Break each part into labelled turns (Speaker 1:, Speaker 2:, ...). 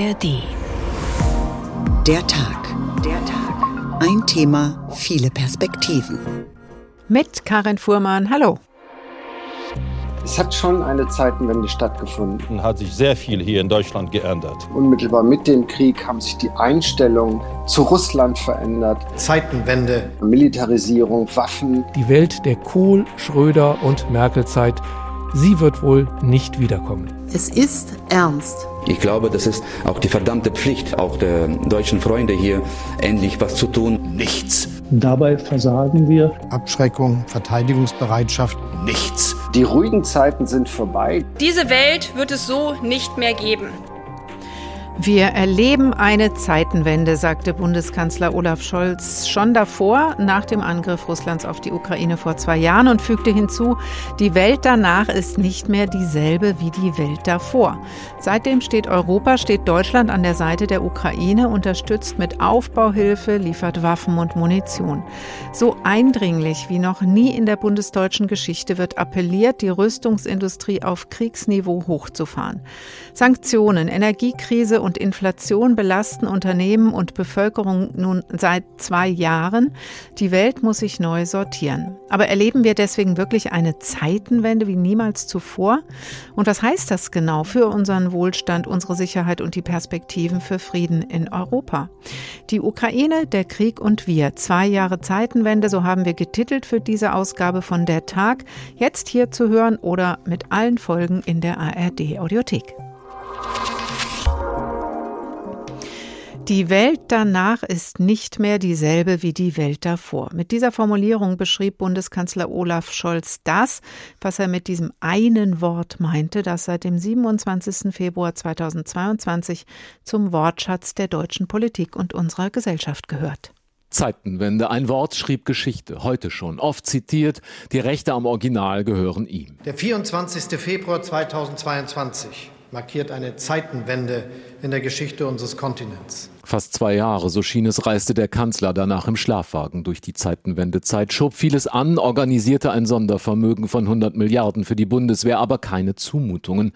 Speaker 1: ARD. Der Tag. Der Tag. Ein Thema, viele Perspektiven.
Speaker 2: Mit Karin Fuhrmann. Hallo.
Speaker 3: Es hat schon eine Zeitenwende stattgefunden.
Speaker 4: Hat sich sehr viel hier in Deutschland geändert.
Speaker 3: Unmittelbar mit dem Krieg haben sich die Einstellungen zu Russland verändert.
Speaker 5: Zeitenwende.
Speaker 3: Militarisierung, Waffen.
Speaker 6: Die Welt der Kohl, Schröder und Merkel-Zeit, sie wird wohl nicht wiederkommen.
Speaker 7: Es ist ernst.
Speaker 8: Ich glaube, das ist auch die verdammte Pflicht, auch der deutschen Freunde hier, endlich was zu tun.
Speaker 9: Nichts.
Speaker 10: Dabei versagen wir.
Speaker 11: Abschreckung, Verteidigungsbereitschaft.
Speaker 9: Nichts.
Speaker 3: Die ruhigen Zeiten sind vorbei.
Speaker 12: Diese Welt wird es so nicht mehr geben.
Speaker 2: Wir erleben eine Zeitenwende, sagte Bundeskanzler Olaf Scholz schon davor, nach dem Angriff Russlands auf die Ukraine vor zwei Jahren und fügte hinzu, die Welt danach ist nicht mehr dieselbe wie die Welt davor. Seitdem steht Europa, steht Deutschland an der Seite der Ukraine, unterstützt mit Aufbauhilfe, liefert Waffen und Munition. So eindringlich wie noch nie in der bundesdeutschen Geschichte wird appelliert, die Rüstungsindustrie auf Kriegsniveau hochzufahren. Sanktionen, Energiekrise und und Inflation belasten Unternehmen und Bevölkerung nun seit zwei Jahren. Die Welt muss sich neu sortieren. Aber erleben wir deswegen wirklich eine Zeitenwende wie niemals zuvor? Und was heißt das genau für unseren Wohlstand, unsere Sicherheit und die Perspektiven für Frieden in Europa? Die Ukraine, der Krieg und wir. Zwei Jahre Zeitenwende, so haben wir getitelt für diese Ausgabe von Der Tag. Jetzt hier zu hören oder mit allen Folgen in der ARD Audiothek. Die Welt danach ist nicht mehr dieselbe wie die Welt davor. Mit dieser Formulierung beschrieb Bundeskanzler Olaf Scholz das, was er mit diesem einen Wort meinte, das seit dem 27. Februar 2022 zum Wortschatz der deutschen Politik und unserer Gesellschaft gehört.
Speaker 13: Zeitenwende, ein Wort schrieb Geschichte, heute schon, oft zitiert, die Rechte am Original gehören ihm.
Speaker 5: Der 24. Februar 2022 markiert eine Zeitenwende in der Geschichte unseres Kontinents.
Speaker 13: Fast zwei Jahre, so schien es, reiste der Kanzler danach im Schlafwagen durch die Zeitenwendezeit, schob vieles an, organisierte ein Sondervermögen von 100 Milliarden für die Bundeswehr, aber keine Zumutungen.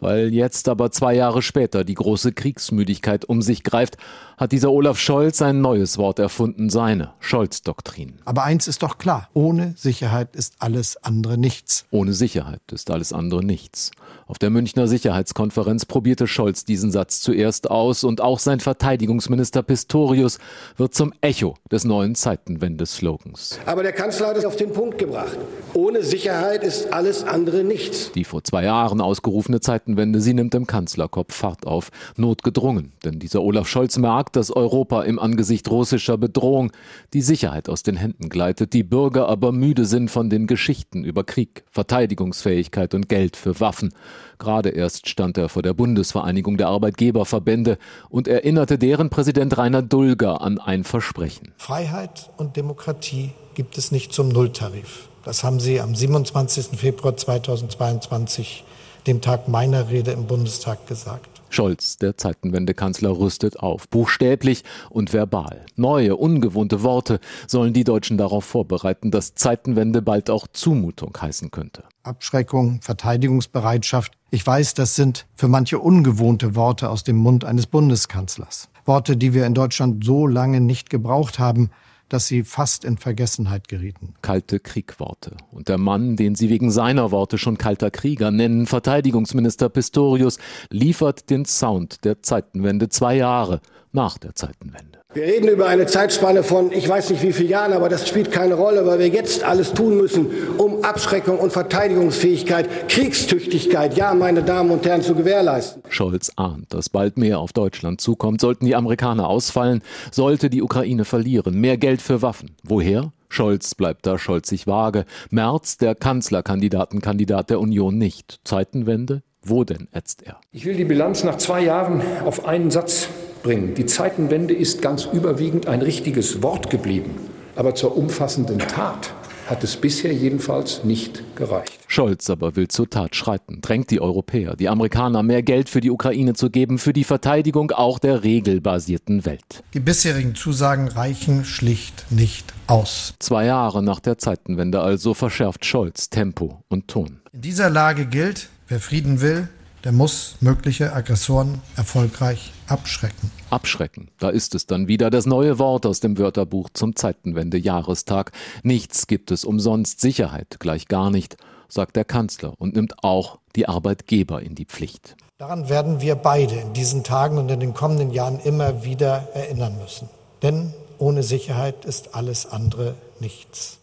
Speaker 13: Weil jetzt aber zwei Jahre später die große Kriegsmüdigkeit um sich greift, hat dieser Olaf Scholz ein neues Wort erfunden, seine Scholz-Doktrin.
Speaker 11: Aber eins ist doch klar, ohne Sicherheit ist alles andere nichts.
Speaker 13: Ohne Sicherheit ist alles andere nichts. Auf der Münchner Sicherheitskonferenz probierte Scholz diesen Satz zuerst aus und auch sein Verteidigungsminister Pistorius wird zum Echo des neuen Zeitenwende-Slogans.
Speaker 14: Aber der Kanzler hat es auf den Punkt gebracht. Ohne Sicherheit ist alles andere nichts.
Speaker 13: Die vor zwei Jahren ausgerufene Zeitenwende, sie nimmt im Kanzlerkopf Fahrt auf. Notgedrungen, denn dieser Olaf Scholz merkt, dass Europa im Angesicht russischer Bedrohung die Sicherheit aus den Händen gleitet, die Bürger aber müde sind von den Geschichten über Krieg, Verteidigungsfähigkeit und Geld für Waffen. Gerade erst stand er vor der Bundesvereinigung der Arbeitgeberverbände und erinnerte deren Präsident Rainer Dulger an ein Versprechen.
Speaker 11: Freiheit und Demokratie gibt es nicht zum Nulltarif. Das haben Sie am 27. Februar 2022, dem Tag meiner Rede im Bundestag, gesagt.
Speaker 13: Scholz, der Zeitenwende-Kanzler, rüstet auf, buchstäblich und verbal. Neue, ungewohnte Worte sollen die Deutschen darauf vorbereiten, dass Zeitenwende bald auch Zumutung heißen könnte.
Speaker 11: Abschreckung, Verteidigungsbereitschaft. Ich weiß, das sind für manche ungewohnte Worte aus dem Mund eines Bundeskanzlers. Worte, die wir in Deutschland so lange nicht gebraucht haben, dass sie fast in Vergessenheit gerieten.
Speaker 13: Kalte Kriegworte. Und der Mann, den sie wegen seiner Worte schon kalter Krieger nennen, Verteidigungsminister Pistorius, liefert den Sound der Zeitenwende zwei Jahre nach der Zeitenwende.
Speaker 14: Wir reden über eine Zeitspanne von, ich weiß nicht wie vielen Jahren, aber das spielt keine Rolle, weil wir jetzt alles tun müssen, um Abschreckung und Verteidigungsfähigkeit, Kriegstüchtigkeit, ja, meine Damen und Herren, zu gewährleisten.
Speaker 13: Scholz ahnt, dass bald mehr auf Deutschland zukommt. Sollten die Amerikaner ausfallen, sollte die Ukraine verlieren. Mehr Geld für Waffen. Woher? Scholz bleibt da scholzig vage. Merz, der Kanzlerkandidatenkandidat der Union nicht. Zeitenwende? Wo denn, ätzt er?
Speaker 15: Ich will die Bilanz nach zwei Jahren auf einen Satz bringen. Die Zeitenwende ist ganz überwiegend ein richtiges Wort geblieben, aber zur umfassenden Tat hat es bisher jedenfalls nicht gereicht.
Speaker 13: Scholz aber will zur Tat schreiten, drängt die Europäer, die Amerikaner mehr Geld für die Ukraine zu geben, für die Verteidigung auch der regelbasierten Welt.
Speaker 11: Die bisherigen Zusagen reichen schlicht nicht aus.
Speaker 13: Zwei Jahre nach der Zeitenwende also verschärft Scholz Tempo und Ton.
Speaker 11: In dieser Lage gilt, wer Frieden will, der muss mögliche Aggressoren erfolgreich Abschrecken.
Speaker 13: Abschrecken. Da ist es dann wieder das neue Wort aus dem Wörterbuch zum Zeitenwende-Jahrestag. Nichts gibt es umsonst. Sicherheit gleich gar nicht, sagt der Kanzler und nimmt auch die Arbeitgeber in die Pflicht.
Speaker 11: Daran werden wir beide in diesen Tagen und in den kommenden Jahren immer wieder erinnern müssen. Denn ohne Sicherheit ist alles andere nichts.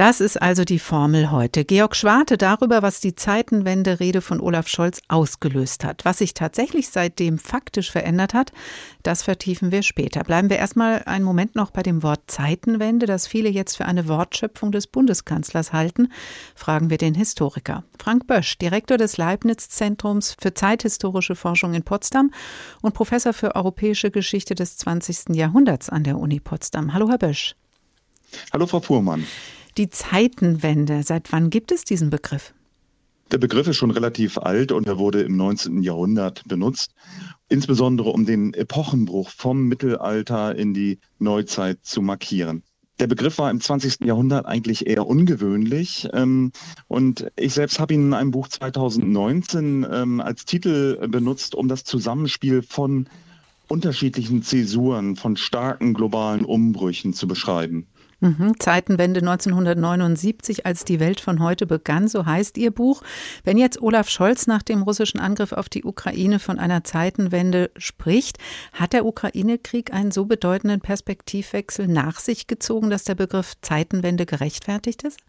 Speaker 2: Das ist also die Formel heute. Georg Schwarte darüber, was die Zeitenwende-Rede von Olaf Scholz ausgelöst hat. Was sich tatsächlich seitdem faktisch verändert hat, das vertiefen wir später. Bleiben wir erstmal einen Moment noch bei dem Wort Zeitenwende, das viele jetzt für eine Wortschöpfung des Bundeskanzlers halten. Fragen wir den Historiker. Frank Bösch, Direktor des Leibniz-Zentrums für zeithistorische Forschung in Potsdam und Professor für europäische Geschichte des 20. Jahrhunderts an der Uni Potsdam. Hallo, Herr Bösch.
Speaker 9: Hallo, Frau Fuhrmann.
Speaker 2: Die Zeitenwende, seit wann gibt es diesen Begriff?
Speaker 9: Der Begriff ist schon relativ alt und er wurde im 19. Jahrhundert benutzt, insbesondere um den Epochenbruch vom Mittelalter in die Neuzeit zu markieren. Der Begriff war im 20. Jahrhundert eigentlich eher ungewöhnlich. Ähm, und ich selbst habe ihn in einem Buch 2019 ähm, als Titel benutzt, um das Zusammenspiel von unterschiedlichen Zäsuren, von starken globalen Umbrüchen zu beschreiben.
Speaker 2: Mhm. Zeitenwende 1979, als die Welt von heute begann, so heißt Ihr Buch. Wenn jetzt Olaf Scholz nach dem russischen Angriff auf die Ukraine von einer Zeitenwende spricht, hat der Ukraine-Krieg einen so bedeutenden Perspektivwechsel nach sich gezogen, dass der Begriff Zeitenwende gerechtfertigt ist?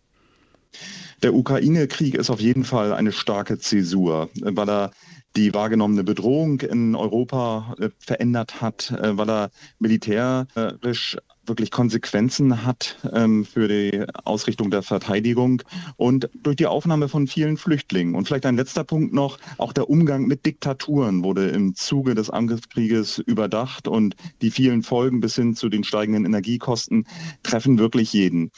Speaker 9: Der Ukraine-Krieg ist auf jeden Fall eine starke Zäsur, weil er die wahrgenommene Bedrohung in Europa äh, verändert hat, äh, weil er militärisch wirklich Konsequenzen hat ähm, für die Ausrichtung der Verteidigung und durch die Aufnahme von vielen Flüchtlingen. Und vielleicht ein letzter Punkt noch, auch der Umgang mit Diktaturen wurde im Zuge des Angriffskrieges überdacht und die vielen Folgen bis hin zu den steigenden Energiekosten treffen wirklich jeden.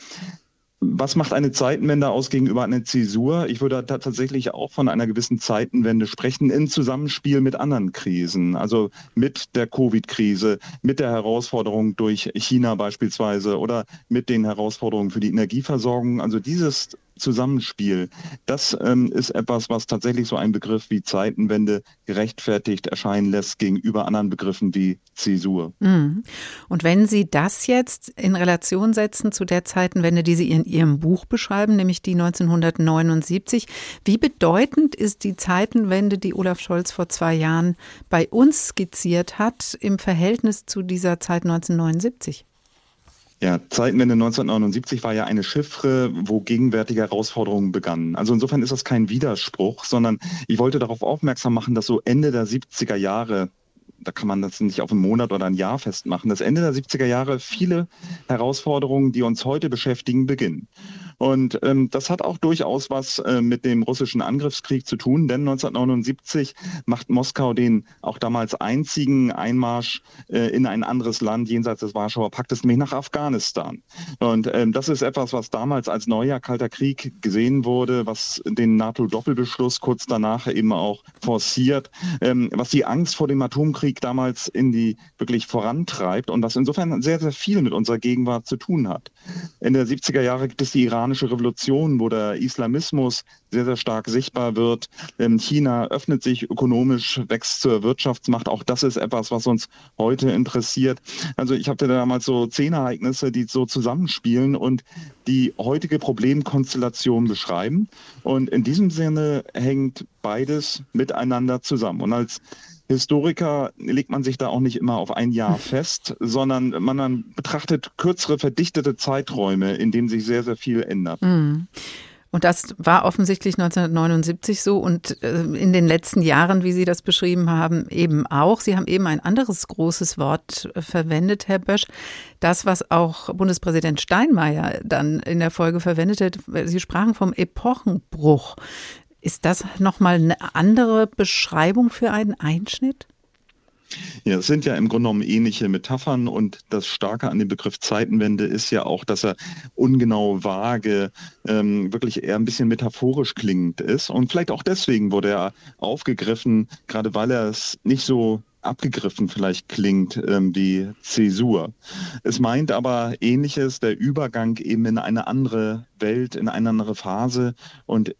Speaker 9: Was macht eine Zeitenwende aus gegenüber einer Zäsur? Ich würde tatsächlich auch von einer gewissen Zeitenwende sprechen im Zusammenspiel mit anderen Krisen, also mit der Covid-Krise, mit der Herausforderung durch China beispielsweise oder mit den Herausforderungen für die Energieversorgung. Also dieses Zusammenspiel, das ähm, ist etwas, was tatsächlich so ein Begriff wie Zeitenwende gerechtfertigt erscheinen lässt gegenüber anderen Begriffen wie Zäsur.
Speaker 2: Mhm. Und wenn Sie das jetzt in Relation setzen zu der Zeitenwende, die Sie in Ihrem Buch beschreiben, nämlich die 1979, wie bedeutend ist die Zeitenwende, die Olaf Scholz vor zwei Jahren bei uns skizziert hat, im Verhältnis zu dieser Zeit 1979?
Speaker 9: Ja, Zeitenwende 1979 war ja eine Chiffre, wo gegenwärtige Herausforderungen begannen. Also insofern ist das kein Widerspruch, sondern ich wollte darauf aufmerksam machen, dass so Ende der 70er Jahre da kann man das nicht auf einen Monat oder ein Jahr festmachen, dass Ende der 70er Jahre viele Herausforderungen, die uns heute beschäftigen, beginnen. Und ähm, das hat auch durchaus was äh, mit dem russischen Angriffskrieg zu tun, denn 1979 macht Moskau den auch damals einzigen Einmarsch äh, in ein anderes Land jenseits des Warschauer Paktes, nämlich nach Afghanistan. Und ähm, das ist etwas, was damals als neuer Kalter Krieg gesehen wurde, was den NATO-Doppelbeschluss kurz danach eben auch forciert, ähm, was die Angst vor dem Atomkrieg damals in die wirklich vorantreibt und was insofern sehr, sehr viel mit unserer Gegenwart zu tun hat. Ende der 70er Jahre gibt es die Iran iranische Revolution, wo der Islamismus sehr, sehr stark sichtbar wird. Ähm, China öffnet sich ökonomisch, wächst zur Wirtschaftsmacht. Auch das ist etwas, was uns heute interessiert. Also ich hatte damals so zehn Ereignisse, die so zusammenspielen und die heutige Problemkonstellation beschreiben. Und in diesem Sinne hängt beides miteinander zusammen. Und als Historiker legt man sich da auch nicht immer auf ein Jahr fest, sondern man dann betrachtet kürzere, verdichtete Zeiträume, in denen sich sehr, sehr viel ändert.
Speaker 2: Mhm. Und das war offensichtlich 1979 so und äh, in den letzten Jahren, wie Sie das beschrieben haben, eben auch. Sie haben eben ein anderes großes Wort äh, verwendet, Herr Bösch. Das, was auch Bundespräsident Steinmeier dann in der Folge verwendet hat. Sie sprachen vom Epochenbruch. Ist das nochmal eine andere Beschreibung für einen Einschnitt?
Speaker 9: Ja, es sind ja im Grunde genommen ähnliche Metaphern und das Starke an dem Begriff Zeitenwende ist ja auch, dass er ungenau vage, ähm, wirklich eher ein bisschen metaphorisch klingend ist und vielleicht auch deswegen wurde er aufgegriffen, gerade weil er es nicht so abgegriffen vielleicht klingt ähm, wie Zäsur. Es meint aber ähnliches, der Übergang eben in eine andere Welt, in eine andere Phase und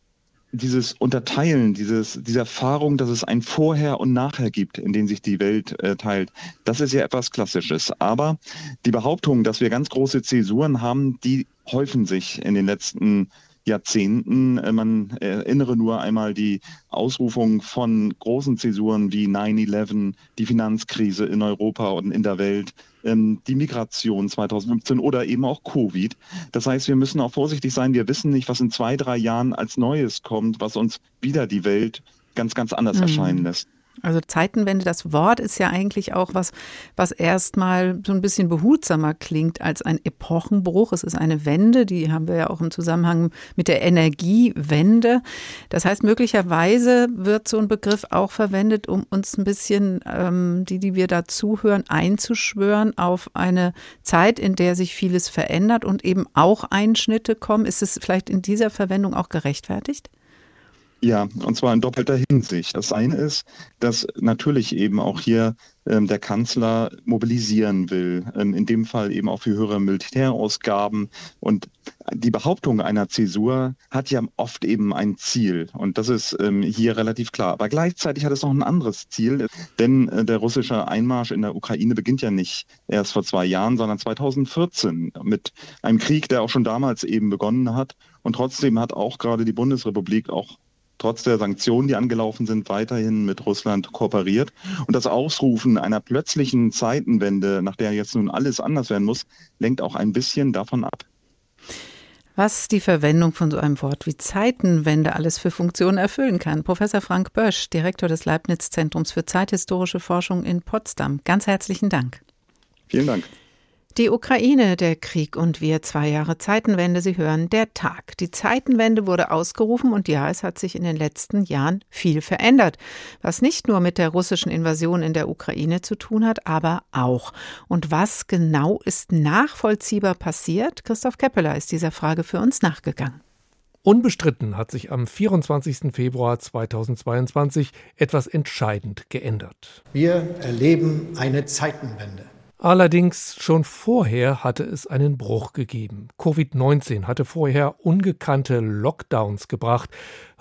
Speaker 9: dieses Unterteilen, dieses, diese Erfahrung, dass es ein Vorher und Nachher gibt, in dem sich die Welt äh, teilt, das ist ja etwas Klassisches. Aber die Behauptung, dass wir ganz große Zäsuren haben, die häufen sich in den letzten Jahrzehnten. Äh, man erinnere nur einmal die Ausrufung von großen Zäsuren wie 9-11, die Finanzkrise in Europa und in der Welt, ähm, die Migration 2015 oder eben auch Covid. Das heißt, wir müssen auch vorsichtig sein. Wir wissen nicht, was in zwei, drei Jahren als Neues kommt, was uns wieder die Welt ganz, ganz anders mhm. erscheinen lässt.
Speaker 2: Also Zeitenwende, das Wort ist ja eigentlich auch was, was erstmal so ein bisschen behutsamer klingt als ein Epochenbruch. Es ist eine Wende, die haben wir ja auch im Zusammenhang mit der Energiewende. Das heißt, möglicherweise wird so ein Begriff auch verwendet, um uns ein bisschen, ähm, die, die wir da zuhören, einzuschwören auf eine Zeit, in der sich vieles verändert und eben auch Einschnitte kommen. Ist es vielleicht in dieser Verwendung auch gerechtfertigt?
Speaker 9: Ja, und zwar in doppelter Hinsicht. Das eine ist, dass natürlich eben auch hier ähm, der Kanzler mobilisieren will, ähm, in dem Fall eben auch für höhere Militärausgaben. Und die Behauptung einer Zäsur hat ja oft eben ein Ziel. Und das ist ähm, hier relativ klar. Aber gleichzeitig hat es noch ein anderes Ziel, denn äh, der russische Einmarsch in der Ukraine beginnt ja nicht erst vor zwei Jahren, sondern 2014 mit einem Krieg, der auch schon damals eben begonnen hat. Und trotzdem hat auch gerade die Bundesrepublik auch trotz der Sanktionen, die angelaufen sind, weiterhin mit Russland kooperiert. Und das Ausrufen einer plötzlichen Zeitenwende, nach der jetzt nun alles anders werden muss, lenkt auch ein bisschen davon ab.
Speaker 2: Was die Verwendung von so einem Wort wie Zeitenwende alles für Funktionen erfüllen kann. Professor Frank Bösch, Direktor des Leibniz-Zentrums für zeithistorische Forschung in Potsdam. Ganz herzlichen Dank.
Speaker 9: Vielen Dank.
Speaker 2: Die Ukraine, der Krieg und wir, zwei Jahre Zeitenwende, Sie hören, der Tag. Die Zeitenwende wurde ausgerufen und ja, es hat sich in den letzten Jahren viel verändert, was nicht nur mit der russischen Invasion in der Ukraine zu tun hat, aber auch. Und was genau ist nachvollziehbar passiert? Christoph Keppeler ist dieser Frage für uns nachgegangen.
Speaker 6: Unbestritten hat sich am 24. Februar 2022 etwas entscheidend geändert.
Speaker 5: Wir erleben eine Zeitenwende.
Speaker 6: Allerdings schon vorher hatte es einen Bruch gegeben. Covid-19 hatte vorher ungekannte Lockdowns gebracht.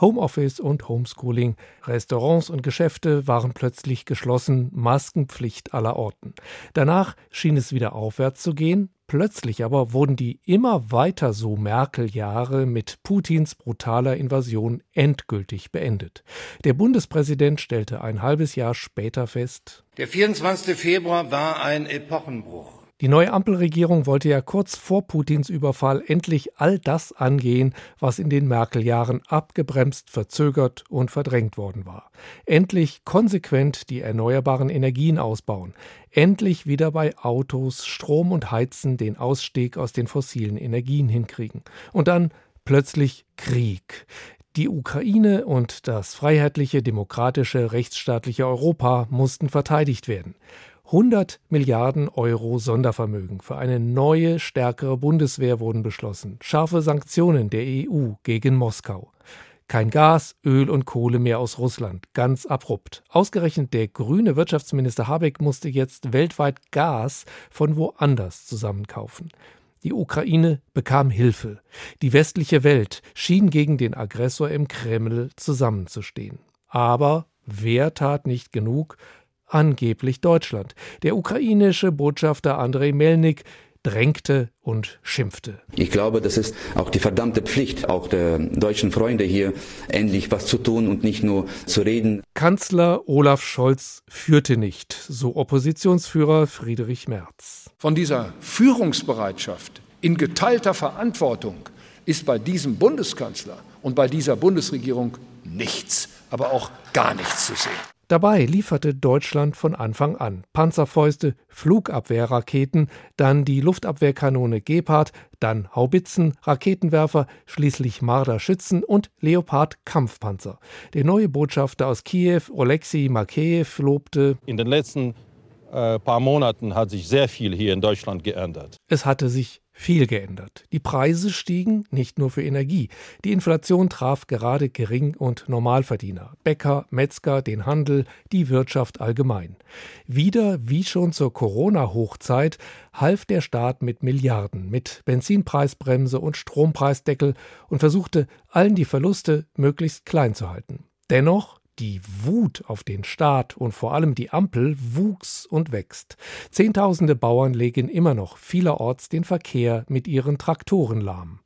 Speaker 6: Homeoffice und Homeschooling, Restaurants und Geschäfte waren plötzlich geschlossen, Maskenpflicht aller Orten. Danach schien es wieder aufwärts zu gehen, Plötzlich aber wurden die immer weiter so Merkel-Jahre mit Putins brutaler Invasion endgültig beendet. Der Bundespräsident stellte ein halbes Jahr später fest,
Speaker 16: der 24. Februar war ein Epochenbruch.
Speaker 6: Die neue Ampelregierung wollte ja kurz vor Putins Überfall endlich all das angehen, was in den Merkel-Jahren abgebremst, verzögert und verdrängt worden war. Endlich konsequent die erneuerbaren Energien ausbauen. Endlich wieder bei Autos, Strom und Heizen den Ausstieg aus den fossilen Energien hinkriegen. Und dann plötzlich Krieg. Die Ukraine und das freiheitliche, demokratische, rechtsstaatliche Europa mussten verteidigt werden. 100 Milliarden Euro Sondervermögen für eine neue, stärkere Bundeswehr wurden beschlossen. Scharfe Sanktionen der EU gegen Moskau. Kein Gas, Öl und Kohle mehr aus Russland. Ganz abrupt. Ausgerechnet der grüne Wirtschaftsminister Habeck musste jetzt weltweit Gas von woanders zusammenkaufen. Die Ukraine bekam Hilfe. Die westliche Welt schien gegen den Aggressor im Kreml zusammenzustehen. Aber wer tat nicht genug? Angeblich Deutschland. Der ukrainische Botschafter Andrei Melnik drängte und schimpfte.
Speaker 8: Ich glaube, das ist auch die verdammte Pflicht auch der deutschen Freunde hier, endlich was zu tun und nicht nur zu reden.
Speaker 6: Kanzler Olaf Scholz führte nicht, so Oppositionsführer Friedrich Merz.
Speaker 15: Von dieser Führungsbereitschaft in geteilter Verantwortung ist bei diesem Bundeskanzler und bei dieser Bundesregierung nichts, aber auch gar nichts zu sehen.
Speaker 6: Dabei lieferte Deutschland von Anfang an Panzerfäuste, Flugabwehrraketen, dann die Luftabwehrkanone Gepard, dann Haubitzen, Raketenwerfer, schließlich Marder-Schützen und Leopard-Kampfpanzer. Der neue Botschafter aus Kiew, Oleksiy Makeyev, lobte:
Speaker 4: In den letzten äh, paar Monaten hat sich sehr viel hier in Deutschland geändert.
Speaker 6: Es hatte sich viel geändert. Die Preise stiegen, nicht nur für Energie. Die Inflation traf gerade Gering- und Normalverdiener, Bäcker, Metzger, den Handel, die Wirtschaft allgemein. Wieder, wie schon zur Corona-Hochzeit, half der Staat mit Milliarden, mit Benzinpreisbremse und Strompreisdeckel und versuchte, allen die Verluste möglichst klein zu halten. Dennoch die Wut auf den Staat und vor allem die Ampel wuchs und wächst. Zehntausende Bauern legen immer noch vielerorts den Verkehr mit ihren Traktoren lahm.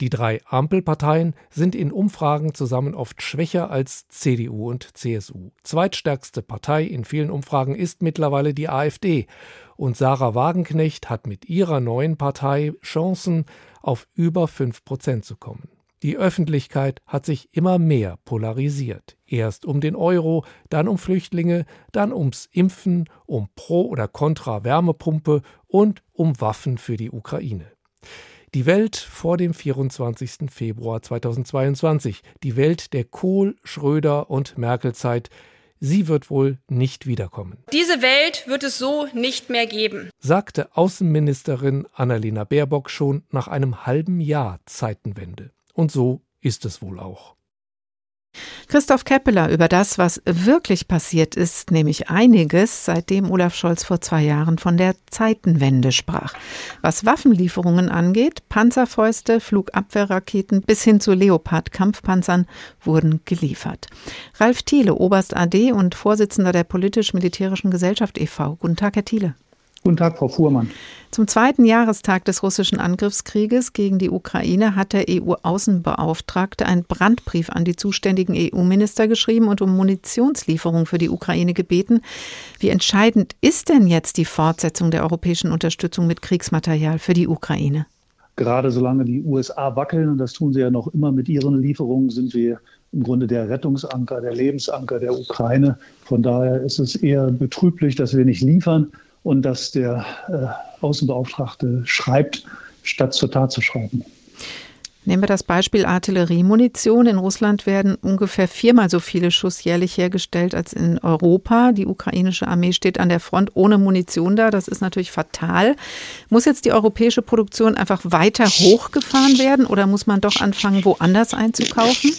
Speaker 6: Die drei Ampelparteien sind in Umfragen zusammen oft schwächer als CDU und CSU. Zweitstärkste Partei in vielen Umfragen ist mittlerweile die AfD. Und Sarah Wagenknecht hat mit ihrer neuen Partei Chancen, auf über fünf Prozent zu kommen. Die Öffentlichkeit hat sich immer mehr polarisiert. Erst um den Euro, dann um Flüchtlinge, dann ums Impfen, um Pro oder Contra Wärmepumpe und um Waffen für die Ukraine. Die Welt vor dem 24. Februar 2022, die Welt der Kohl, Schröder und Merkel-Zeit, sie wird wohl nicht wiederkommen.
Speaker 12: Diese Welt wird es so nicht mehr geben,
Speaker 6: sagte Außenministerin Annalena Baerbock schon nach einem halben Jahr Zeitenwende. Und so ist es wohl auch.
Speaker 2: Christoph Keppeler über das, was wirklich passiert ist, nämlich einiges, seitdem Olaf Scholz vor zwei Jahren von der Zeitenwende sprach. Was Waffenlieferungen angeht, Panzerfäuste, Flugabwehrraketen bis hin zu Leopard-Kampfpanzern wurden geliefert. Ralf Thiele, Oberst AD und Vorsitzender der Politisch-Militärischen Gesellschaft e.V. Guten Tag, Herr Thiele.
Speaker 10: Guten Tag, Frau Fuhrmann.
Speaker 2: Zum zweiten Jahrestag des russischen Angriffskrieges gegen die Ukraine hat der EU-Außenbeauftragte einen Brandbrief an die zuständigen EU-Minister geschrieben und um Munitionslieferung für die Ukraine gebeten. Wie entscheidend ist denn jetzt die Fortsetzung der europäischen Unterstützung mit Kriegsmaterial für die Ukraine?
Speaker 10: Gerade solange die USA wackeln, und das tun sie ja noch immer mit ihren Lieferungen, sind wir im Grunde der Rettungsanker, der Lebensanker der Ukraine. Von daher ist es eher betrüblich, dass wir nicht liefern und dass der äh, Außenbeauftragte schreibt, statt zur Tat zu schreiben.
Speaker 2: Nehmen wir das Beispiel Artilleriemunition. In Russland werden ungefähr viermal so viele Schuss jährlich hergestellt als in Europa. Die ukrainische Armee steht an der Front ohne Munition da. Das ist natürlich fatal. Muss jetzt die europäische Produktion einfach weiter hochgefahren werden oder muss man doch anfangen, woanders einzukaufen?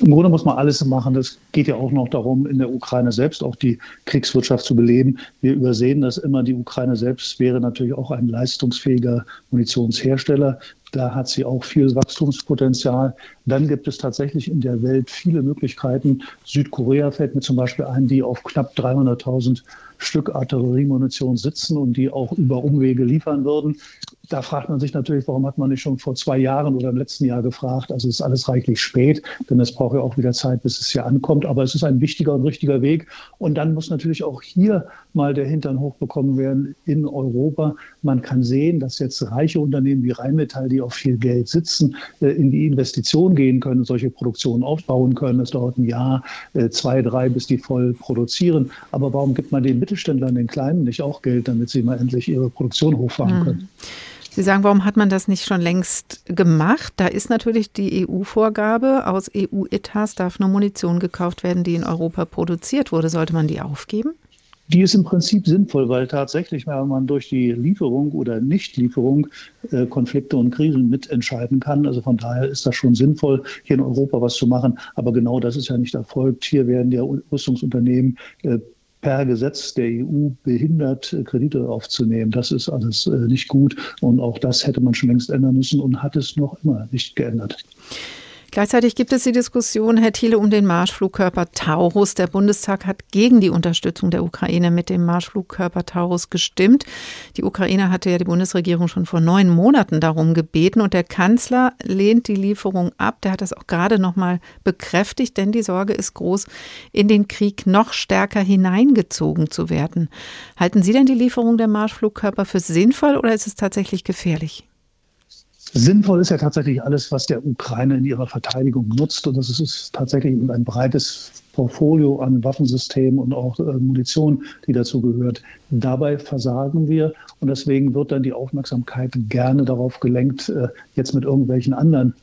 Speaker 10: Im Grunde muss man alles machen. Das geht ja auch noch darum, in der Ukraine selbst auch die Kriegswirtschaft zu beleben. Wir übersehen das immer. Die Ukraine selbst wäre natürlich auch ein leistungsfähiger Munitionshersteller. Da hat sie auch viel Wachstumspotenzial. Dann gibt es tatsächlich in der Welt viele Möglichkeiten. Südkorea fällt mir zum Beispiel ein, die auf knapp 300.000 Stück Artilleriemunition sitzen und die auch über Umwege liefern würden da fragt man sich natürlich, warum hat man nicht schon vor zwei Jahren oder im letzten Jahr gefragt? Also es ist alles reichlich spät, denn es braucht ja auch wieder Zeit, bis es hier ankommt. Aber es ist ein wichtiger und richtiger Weg. Und dann muss natürlich auch hier mal der Hintern hochbekommen werden in Europa. Man kann sehen, dass jetzt reiche Unternehmen wie Rheinmetall, die auf viel Geld sitzen, äh, in die Investition gehen können, solche Produktionen aufbauen können. Es dauert ein Jahr, äh, zwei, drei, bis die voll produzieren. Aber warum gibt man den Mittelständlern, den Kleinen, nicht auch Geld, damit sie mal endlich ihre Produktion hochfahren mhm. können?
Speaker 2: Sie sagen, warum hat man das nicht schon längst gemacht? Da ist natürlich die EU-Vorgabe, aus EU-Etats darf nur Munition gekauft werden, die in Europa produziert wurde. Sollte man die aufgeben?
Speaker 10: Die ist im Prinzip sinnvoll, weil tatsächlich, wenn man durch die Lieferung oder Nichtlieferung äh, Konflikte und Krisen mitentscheiden kann. Also von daher ist das schon sinnvoll, hier in Europa was zu machen. Aber genau das ist ja nicht erfolgt. Hier werden ja Rüstungsunternehmen äh, per Gesetz der EU behindert, Kredite aufzunehmen. Das ist alles äh, nicht gut und auch das hätte man schon längst ändern müssen und hat es noch immer nicht geändert.
Speaker 2: Gleichzeitig gibt es die Diskussion, Herr Thiele, um den Marschflugkörper Taurus. Der Bundestag hat gegen die Unterstützung der Ukraine mit dem Marschflugkörper Taurus gestimmt. Die Ukraine hatte ja die Bundesregierung schon vor neun Monaten darum gebeten und der Kanzler lehnt die Lieferung ab. Der hat das auch gerade noch mal bekräftigt, denn die Sorge ist groß, in den Krieg noch stärker hineingezogen zu werden. Halten Sie denn die Lieferung der Marschflugkörper für sinnvoll oder ist es tatsächlich gefährlich?
Speaker 10: Sinnvoll ist ja tatsächlich alles, was der Ukraine in ihrer Verteidigung nutzt. Und das ist tatsächlich ein breites Portfolio an Waffensystemen und auch äh, Munition, die dazu gehört. Dabei versagen wir und deswegen wird dann die Aufmerksamkeit gerne darauf gelenkt, äh, jetzt mit irgendwelchen anderen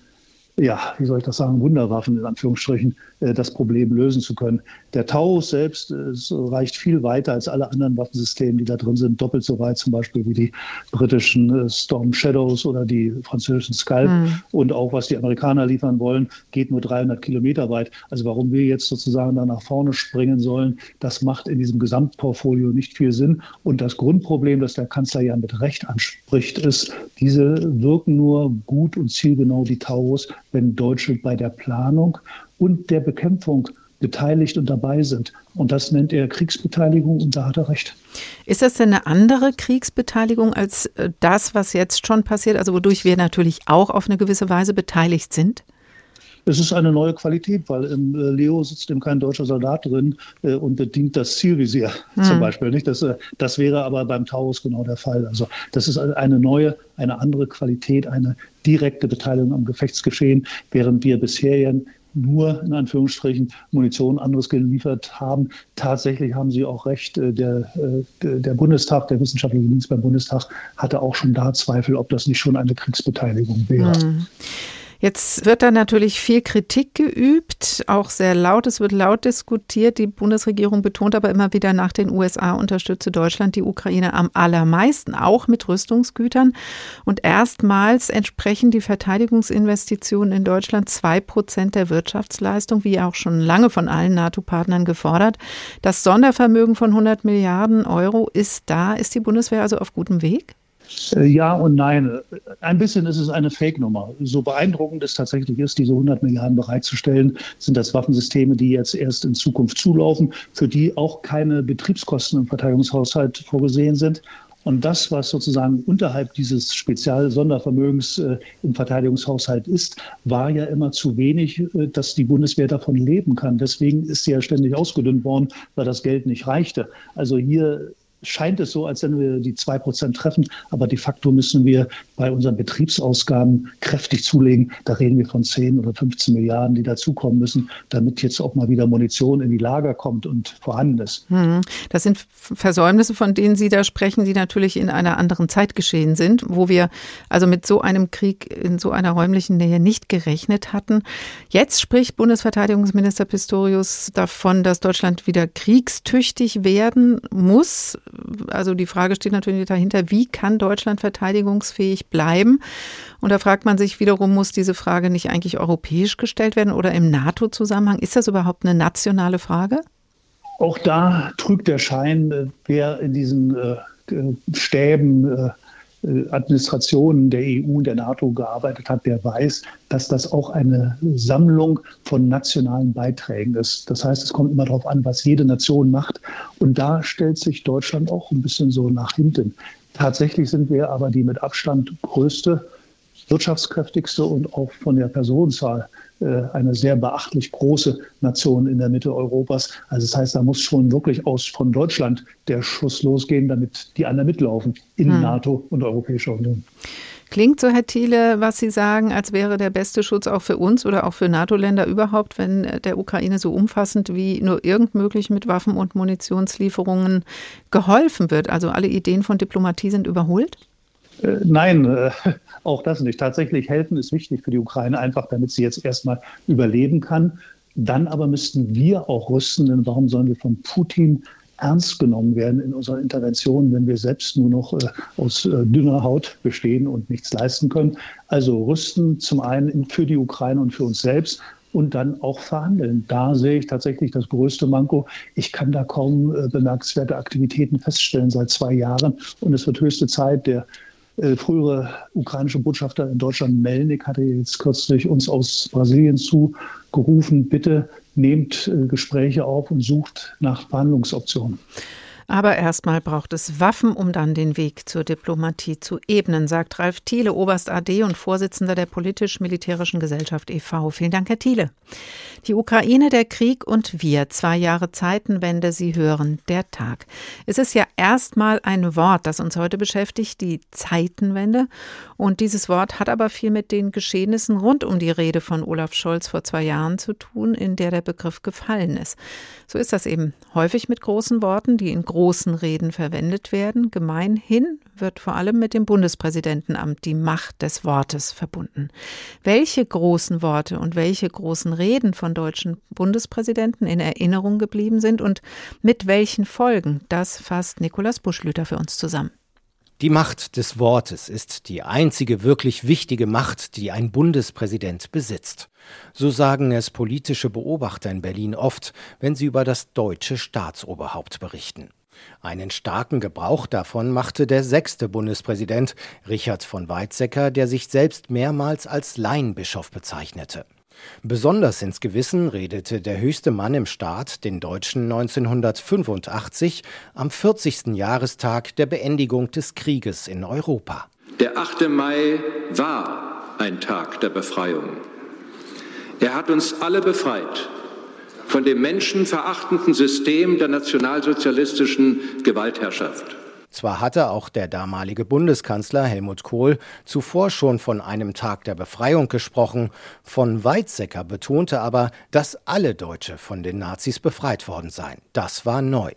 Speaker 10: ja, wie soll ich das sagen, Wunderwaffen in Anführungsstrichen äh, das Problem lösen zu können. Der Taurus selbst äh, reicht viel weiter als alle anderen Waffensysteme, die da drin sind, doppelt so weit zum Beispiel wie die britischen äh, Storm Shadows oder die französischen Scalp. Mhm. Und auch was die Amerikaner liefern wollen, geht nur 300 Kilometer weit. Also warum wir jetzt sozusagen da nach vorne springen sollen, das macht in diesem Gesamtportfolio nicht viel Sinn. Und das Grundproblem, das der Kanzler ja mit Recht anspricht, ist, diese wirken nur gut und zielgenau die Taurus, wenn Deutsche bei der Planung und der Bekämpfung beteiligt und dabei sind. Und das nennt er Kriegsbeteiligung und da hat er recht.
Speaker 2: Ist das denn eine andere Kriegsbeteiligung als äh, das, was jetzt schon passiert, also wodurch wir natürlich auch auf eine gewisse Weise beteiligt sind?
Speaker 10: Es ist eine neue Qualität, weil im äh, Leo sitzt eben kein deutscher Soldat drin äh, und bedient das Zielvisier hm. zum Beispiel. Nicht? Das, das wäre aber beim Taurus genau der Fall. Also das ist eine neue, eine andere Qualität, eine direkte Beteiligung am Gefechtsgeschehen, während wir bisher ja nur in Anführungsstrichen Munition anderes geliefert haben. Tatsächlich haben Sie auch recht, äh, der, äh, der Bundestag, der Wissenschaftliche Dienst beim Bundestag hatte auch schon da Zweifel, ob das nicht schon eine Kriegsbeteiligung wäre. Mhm.
Speaker 2: Jetzt wird da natürlich viel Kritik geübt, auch sehr laut. Es wird laut diskutiert. Die Bundesregierung betont aber immer wieder, nach den USA unterstütze Deutschland die Ukraine am allermeisten, auch mit Rüstungsgütern. Und erstmals entsprechen die Verteidigungsinvestitionen in Deutschland zwei Prozent der Wirtschaftsleistung, wie auch schon lange von allen NATO-Partnern gefordert. Das Sondervermögen von 100 Milliarden Euro ist da. Ist die Bundeswehr also auf gutem Weg?
Speaker 10: Äh, ja und nein. Ein bisschen ist es eine Fake-Nummer. So beeindruckend es tatsächlich ist, diese 100 Milliarden bereitzustellen, sind das Waffensysteme, die jetzt erst in Zukunft zulaufen, für die auch keine Betriebskosten im Verteidigungshaushalt vorgesehen sind. Und das, was sozusagen unterhalb dieses Spezialsondervermögens äh, im Verteidigungshaushalt ist, war ja immer zu wenig, äh, dass die Bundeswehr davon leben kann. Deswegen ist sie ja ständig ausgedünnt worden, weil das Geld nicht reichte. Also hier scheint es so, als wenn wir die zwei Prozent treffen. Aber de facto müssen wir bei unseren Betriebsausgaben kräftig zulegen. Da reden wir von 10 oder 15 Milliarden, die dazukommen müssen, damit jetzt auch mal wieder Munition in die Lager kommt und vorhanden ist.
Speaker 2: Hm. Das sind Versäumnisse, von denen Sie da sprechen, die natürlich in einer anderen Zeit geschehen sind, wo wir also mit so einem Krieg in so einer räumlichen Nähe nicht gerechnet hatten. Jetzt spricht Bundesverteidigungsminister Pistorius davon, dass Deutschland wieder kriegstüchtig werden muss also die Frage steht natürlich dahinter, wie kann Deutschland verteidigungsfähig bleiben? Und da fragt man sich wiederum, muss diese Frage nicht eigentlich europäisch gestellt werden oder im NATO-Zusammenhang? Ist das überhaupt eine nationale Frage?
Speaker 10: Auch da trügt der Schein, wer in diesen äh, Stäben äh, Administrationen der EU und der NATO gearbeitet hat, der weiß, dass das auch eine Sammlung von nationalen Beiträgen ist. Das heißt, es kommt immer darauf an, was jede Nation macht. Und da stellt sich Deutschland auch ein bisschen so nach hinten. Tatsächlich sind wir aber die mit Abstand größte, wirtschaftskräftigste und auch von der Personenzahl äh, eine sehr beachtlich große Nation in der Mitte Europas. Also das heißt, da muss schon wirklich aus von Deutschland der Schuss losgehen, damit die anderen mitlaufen in hm. NATO und Europäischer Union.
Speaker 2: Klingt so, Herr Thiele, was Sie sagen, als wäre der beste Schutz auch für uns oder auch für NATO-Länder überhaupt, wenn der Ukraine so umfassend wie nur irgend möglich mit Waffen- und Munitionslieferungen geholfen wird. Also alle Ideen von Diplomatie sind überholt?
Speaker 10: Äh, nein, äh, auch das nicht. Tatsächlich helfen ist wichtig für die Ukraine, einfach damit sie jetzt erstmal überleben kann. Dann aber müssten wir auch rüsten, denn warum sollen wir von Putin ernst genommen werden in unserer Intervention, wenn wir selbst nur noch äh, aus dünner Haut bestehen und nichts leisten können. Also rüsten zum einen für die Ukraine und für uns selbst und dann auch verhandeln. Da sehe ich tatsächlich das größte Manko. Ich kann da kaum äh, bemerkenswerte Aktivitäten feststellen seit zwei Jahren und es wird höchste Zeit. Der äh, frühere ukrainische Botschafter in Deutschland, Melnik, hatte jetzt kürzlich uns aus Brasilien zugerufen, bitte nehmt äh, Gespräche auf und sucht nach Verhandlungsoptionen.
Speaker 2: Aber erstmal braucht es Waffen, um dann den Weg zur Diplomatie zu ebnen, sagt Ralf Thiele, Oberst AD und Vorsitzender der politisch-militärischen Gesellschaft e.V. Vielen Dank, Herr Thiele. Die Ukraine, der Krieg und wir. Zwei Jahre Zeitenwende. Sie hören der Tag. Es ist ja erstmal ein Wort, das uns heute beschäftigt, die Zeitenwende. Und dieses Wort hat aber viel mit den Geschehnissen rund um die Rede von Olaf Scholz vor zwei Jahren zu tun, in der der Begriff gefallen ist. So ist das eben häufig mit großen Worten, die in großen Reden verwendet werden. Gemeinhin wird vor allem mit dem Bundespräsidentenamt die Macht des Wortes verbunden. Welche großen Worte und welche großen Reden von deutschen Bundespräsidenten in Erinnerung geblieben sind und mit welchen Folgen, das fasst Nikolaus Buschlüter für uns zusammen.
Speaker 17: Die Macht des Wortes ist die einzige wirklich wichtige Macht, die ein Bundespräsident besitzt. So sagen es politische Beobachter in Berlin oft, wenn sie über das deutsche Staatsoberhaupt berichten. Einen starken Gebrauch davon machte der sechste Bundespräsident Richard von Weizsäcker, der sich selbst mehrmals als Laienbischof bezeichnete. Besonders ins Gewissen redete der höchste Mann im Staat den Deutschen 1985 am 40. Jahrestag der Beendigung des Krieges in Europa.
Speaker 18: Der 8. Mai war ein Tag der Befreiung. Er hat uns alle befreit von dem menschenverachtenden System der nationalsozialistischen Gewaltherrschaft.
Speaker 17: Zwar hatte auch der damalige Bundeskanzler Helmut Kohl zuvor schon von einem Tag der Befreiung gesprochen, von Weizsäcker betonte aber, dass alle Deutsche von den Nazis befreit worden seien. Das war neu.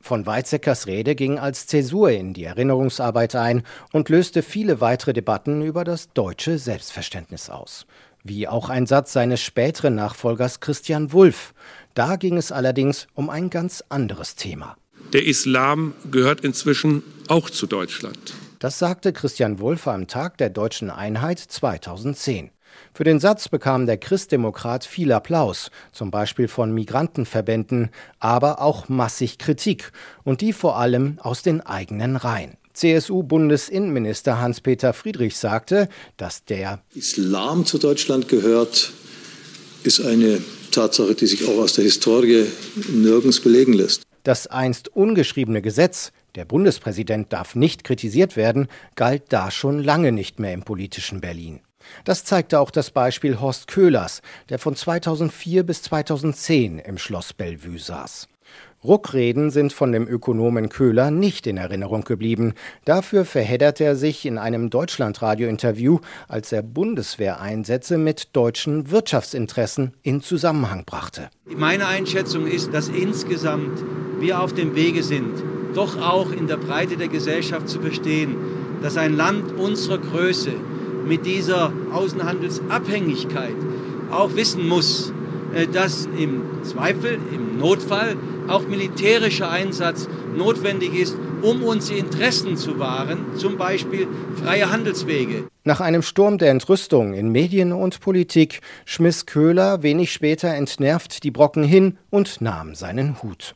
Speaker 17: Von Weizsäckers Rede ging als Zäsur in die Erinnerungsarbeit ein und löste viele weitere Debatten über das deutsche Selbstverständnis aus. Wie auch ein Satz seines späteren Nachfolgers Christian Wulff. Da ging es allerdings um ein ganz anderes Thema.
Speaker 19: Der Islam gehört inzwischen auch zu Deutschland.
Speaker 17: Das sagte Christian Wulff am Tag der deutschen Einheit 2010. Für den Satz bekam der Christdemokrat viel Applaus, zum Beispiel von Migrantenverbänden, aber auch massig Kritik, und die vor allem aus den eigenen Reihen. CSU-Bundesinnenminister Hans-Peter Friedrich sagte, dass der
Speaker 20: Islam zu Deutschland gehört, ist eine Tatsache, die sich auch aus der Historie nirgends belegen lässt.
Speaker 17: Das einst ungeschriebene Gesetz, der Bundespräsident darf nicht kritisiert werden, galt da schon lange nicht mehr im politischen Berlin. Das zeigte auch das Beispiel Horst Köhlers, der von 2004 bis 2010 im Schloss Bellevue saß. Ruckreden sind von dem Ökonomen Köhler nicht in Erinnerung geblieben. Dafür verheddert er sich in einem Deutschlandradio-Interview, als er Bundeswehreinsätze mit deutschen Wirtschaftsinteressen in Zusammenhang brachte.
Speaker 21: Meine Einschätzung ist, dass insgesamt wir auf dem Wege sind, doch auch in der Breite der Gesellschaft zu verstehen, dass ein Land unserer Größe mit dieser Außenhandelsabhängigkeit auch wissen muss, dass im Zweifel, im Notfall auch militärischer Einsatz notwendig ist, um unsere Interessen zu wahren, zum Beispiel freie Handelswege.
Speaker 17: Nach einem Sturm der Entrüstung in Medien und Politik schmiss Köhler wenig später entnervt die Brocken hin und nahm seinen Hut.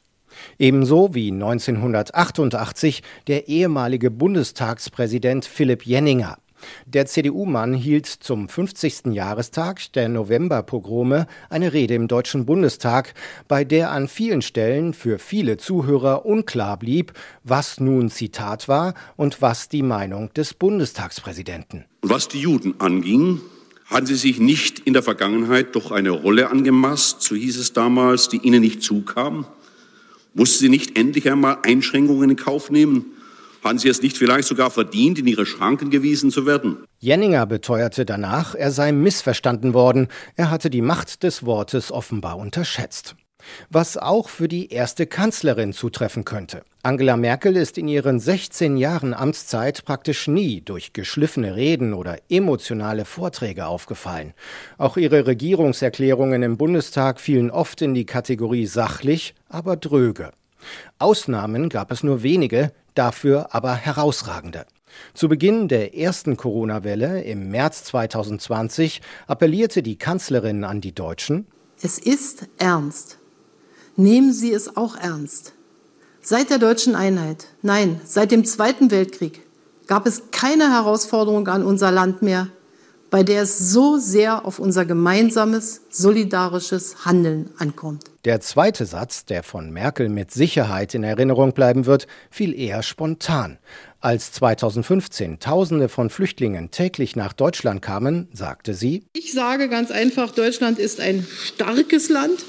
Speaker 17: Ebenso wie 1988 der ehemalige Bundestagspräsident Philipp Jenninger. Der CDU-Mann hielt zum 50. Jahrestag der Novemberpogrome eine Rede im Deutschen Bundestag, bei der an vielen Stellen für viele Zuhörer unklar blieb, was nun Zitat war und was die Meinung des Bundestagspräsidenten.
Speaker 22: Was die Juden anging, haben sie sich nicht in der Vergangenheit doch eine Rolle angemaßt, so hieß es damals, die ihnen nicht zukam? Mussten sie nicht endlich einmal Einschränkungen in Kauf nehmen? Haben Sie es nicht vielleicht sogar verdient, in Ihre Schranken gewiesen zu werden?
Speaker 17: Jenninger beteuerte danach, er sei missverstanden worden, er hatte die Macht des Wortes offenbar unterschätzt. Was auch für die erste Kanzlerin zutreffen könnte. Angela Merkel ist in ihren 16 Jahren Amtszeit praktisch nie durch geschliffene Reden oder emotionale Vorträge aufgefallen. Auch ihre Regierungserklärungen im Bundestag fielen oft in die Kategorie sachlich, aber dröge. Ausnahmen gab es nur wenige, dafür aber herausragende. Zu Beginn der ersten Corona-Welle im März 2020 appellierte die Kanzlerin an die Deutschen.
Speaker 7: Es ist ernst. Nehmen Sie es auch ernst. Seit der deutschen Einheit, nein, seit dem Zweiten Weltkrieg gab es keine Herausforderung an unser Land mehr, bei der es so sehr auf unser gemeinsames, solidarisches Handeln ankommt.
Speaker 17: Der zweite Satz, der von Merkel mit Sicherheit in Erinnerung bleiben wird, fiel eher spontan. Als 2015 Tausende von Flüchtlingen täglich nach Deutschland kamen, sagte sie,
Speaker 7: Ich sage ganz einfach, Deutschland ist ein starkes Land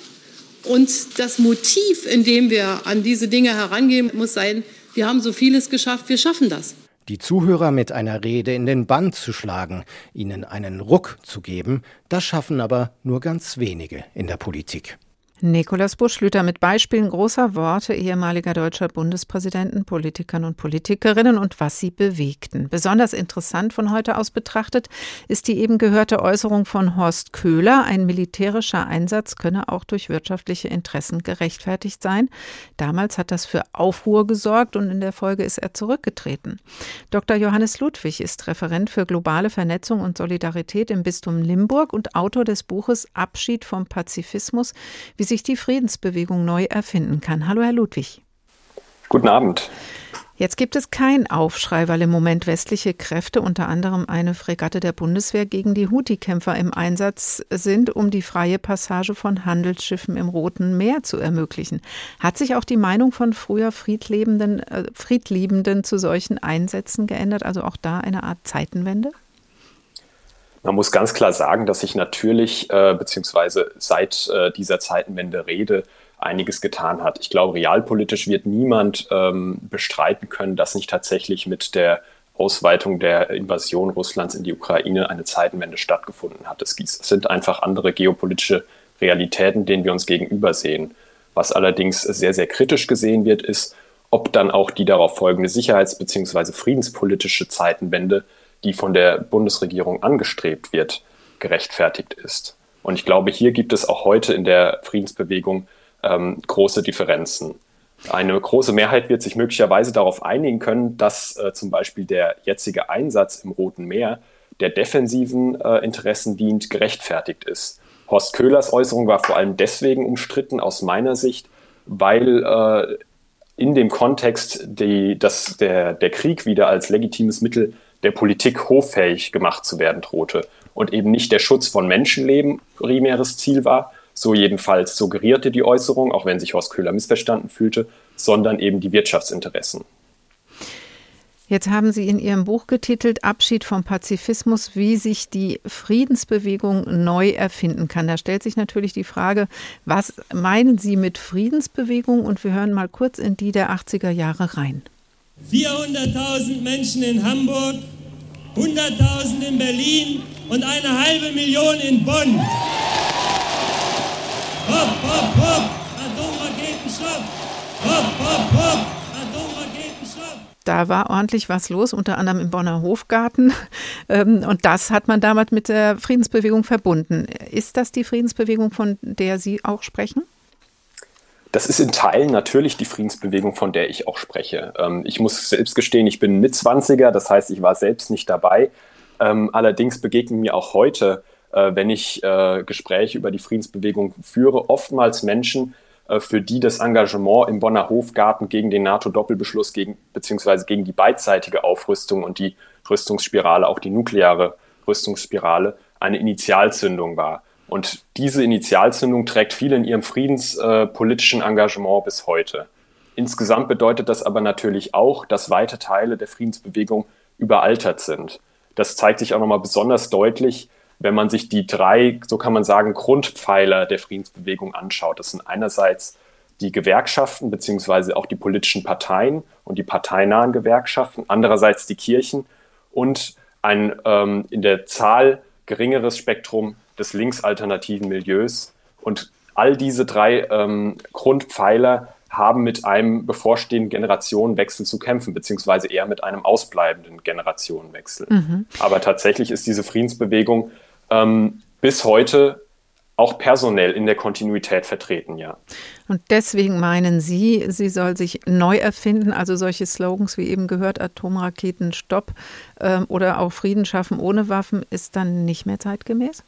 Speaker 7: und das Motiv, in dem wir an diese Dinge herangehen, muss sein, wir haben so vieles geschafft, wir schaffen das
Speaker 17: die Zuhörer mit einer Rede in den Bann zu schlagen, ihnen einen Ruck zu geben, das schaffen aber nur ganz wenige in der Politik.
Speaker 2: Nikolaus Buschlüter mit Beispielen großer Worte ehemaliger deutscher Bundespräsidenten, Politikern und Politikerinnen und was sie bewegten. Besonders interessant von heute aus betrachtet ist die eben gehörte Äußerung von Horst Köhler, ein militärischer Einsatz könne auch durch wirtschaftliche Interessen gerechtfertigt sein. Damals hat das für Aufruhr gesorgt und in der Folge ist er zurückgetreten. Dr. Johannes Ludwig ist Referent für globale Vernetzung und Solidarität im Bistum Limburg und Autor des Buches Abschied vom Pazifismus, wie sich die Friedensbewegung neu erfinden kann. Hallo, Herr Ludwig.
Speaker 23: Guten Abend.
Speaker 2: Jetzt gibt es keinen Aufschrei, weil im Moment westliche Kräfte, unter anderem eine Fregatte der Bundeswehr, gegen die Houthi-Kämpfer im Einsatz sind, um die freie Passage von Handelsschiffen im Roten Meer zu ermöglichen. Hat sich auch die Meinung von früher Friedliebenden, äh, Friedliebenden zu solchen Einsätzen geändert? Also auch da eine Art Zeitenwende?
Speaker 23: Man muss ganz klar sagen, dass ich natürlich, äh, beziehungsweise seit äh, dieser Zeitenwende rede, einiges getan hat. Ich glaube, realpolitisch wird niemand ähm, bestreiten können, dass nicht tatsächlich mit der Ausweitung der Invasion Russlands in die Ukraine eine Zeitenwende stattgefunden hat. Es sind einfach andere geopolitische Realitäten, denen wir uns gegenüber sehen. Was allerdings sehr, sehr kritisch gesehen wird, ist, ob dann auch die darauf folgende sicherheits- bzw. friedenspolitische Zeitenwende die von der Bundesregierung angestrebt wird, gerechtfertigt ist. Und ich glaube, hier gibt es auch heute in der Friedensbewegung ähm, große Differenzen. Eine große Mehrheit wird sich möglicherweise darauf einigen können, dass äh, zum Beispiel der jetzige Einsatz im Roten Meer der defensiven äh, Interessen dient, gerechtfertigt ist. Horst Köhlers Äußerung war vor allem deswegen umstritten aus meiner Sicht, weil äh, in dem Kontext die, dass der, der Krieg wieder als legitimes Mittel der Politik hoffähig gemacht zu werden drohte und eben nicht der Schutz von Menschenleben primäres Ziel war, so jedenfalls suggerierte die Äußerung, auch wenn sich Horst Köhler missverstanden fühlte, sondern eben die Wirtschaftsinteressen.
Speaker 2: Jetzt haben Sie in Ihrem Buch getitelt Abschied vom Pazifismus, wie sich die Friedensbewegung neu erfinden kann. Da stellt sich natürlich die Frage, was meinen Sie mit Friedensbewegung? Und wir hören mal kurz in die der 80er Jahre rein.
Speaker 24: 400.000 Menschen in Hamburg, 100.000 in Berlin und eine halbe Million in Bonn. Hopp, hopp, hopp, Atomraketenstopp! Hopp, hopp, hopp!
Speaker 2: Da war ordentlich was los, unter anderem im Bonner Hofgarten. Ähm, und das hat man damals mit der Friedensbewegung verbunden. Ist das die Friedensbewegung, von der Sie auch sprechen?
Speaker 23: Das ist in Teilen natürlich die Friedensbewegung, von der ich auch spreche. Ähm, ich muss selbst gestehen, ich bin Mitzwanziger, das heißt, ich war selbst nicht dabei. Ähm, allerdings begegnen mir auch heute, äh, wenn ich äh, Gespräche über die Friedensbewegung führe, oftmals Menschen, äh, für die das Engagement im Bonner Hofgarten gegen den NATO-Doppelbeschluss, gegen, beziehungsweise gegen die beidseitige Aufrüstung und die Rüstungsspirale, auch die nukleare Rüstungsspirale, eine Initialzündung war. Und diese Initialzündung trägt viel in ihrem friedenspolitischen Engagement bis heute. Insgesamt bedeutet das aber natürlich auch, dass weite Teile der Friedensbewegung überaltert sind. Das zeigt sich auch nochmal besonders deutlich, wenn man sich die drei, so kann man sagen, Grundpfeiler der Friedensbewegung anschaut. Das sind einerseits die Gewerkschaften beziehungsweise auch die politischen Parteien und die parteinahen Gewerkschaften, andererseits die Kirchen und ein ähm, in der Zahl geringeres Spektrum des linksalternativen Milieus. Und all diese drei ähm, Grundpfeiler haben mit einem bevorstehenden Generationenwechsel zu kämpfen, beziehungsweise eher mit einem ausbleibenden Generationenwechsel. Mhm. Aber tatsächlich ist diese Friedensbewegung ähm, bis heute auch personell in der Kontinuität vertreten, ja.
Speaker 2: Und deswegen meinen Sie, sie soll sich neu erfinden, also solche Slogans wie eben gehört, Atomraketen Stopp ähm, oder auch Frieden schaffen ohne Waffen, ist dann nicht mehr zeitgemäß?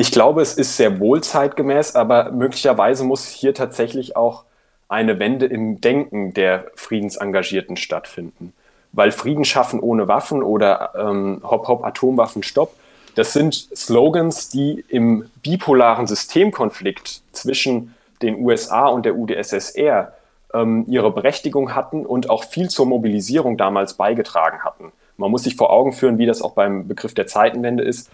Speaker 23: Ich glaube, es ist sehr wohl zeitgemäß, aber möglicherweise muss hier tatsächlich auch eine Wende im Denken der Friedensengagierten stattfinden. Weil Frieden schaffen ohne Waffen oder ähm, Hop Hop Atomwaffen Stopp, das sind Slogans, die im bipolaren Systemkonflikt zwischen den USA und der UdSSR ähm, ihre Berechtigung hatten und auch viel zur Mobilisierung damals beigetragen hatten. Man muss sich vor Augen führen, wie das auch beim Begriff der Zeitenwende ist.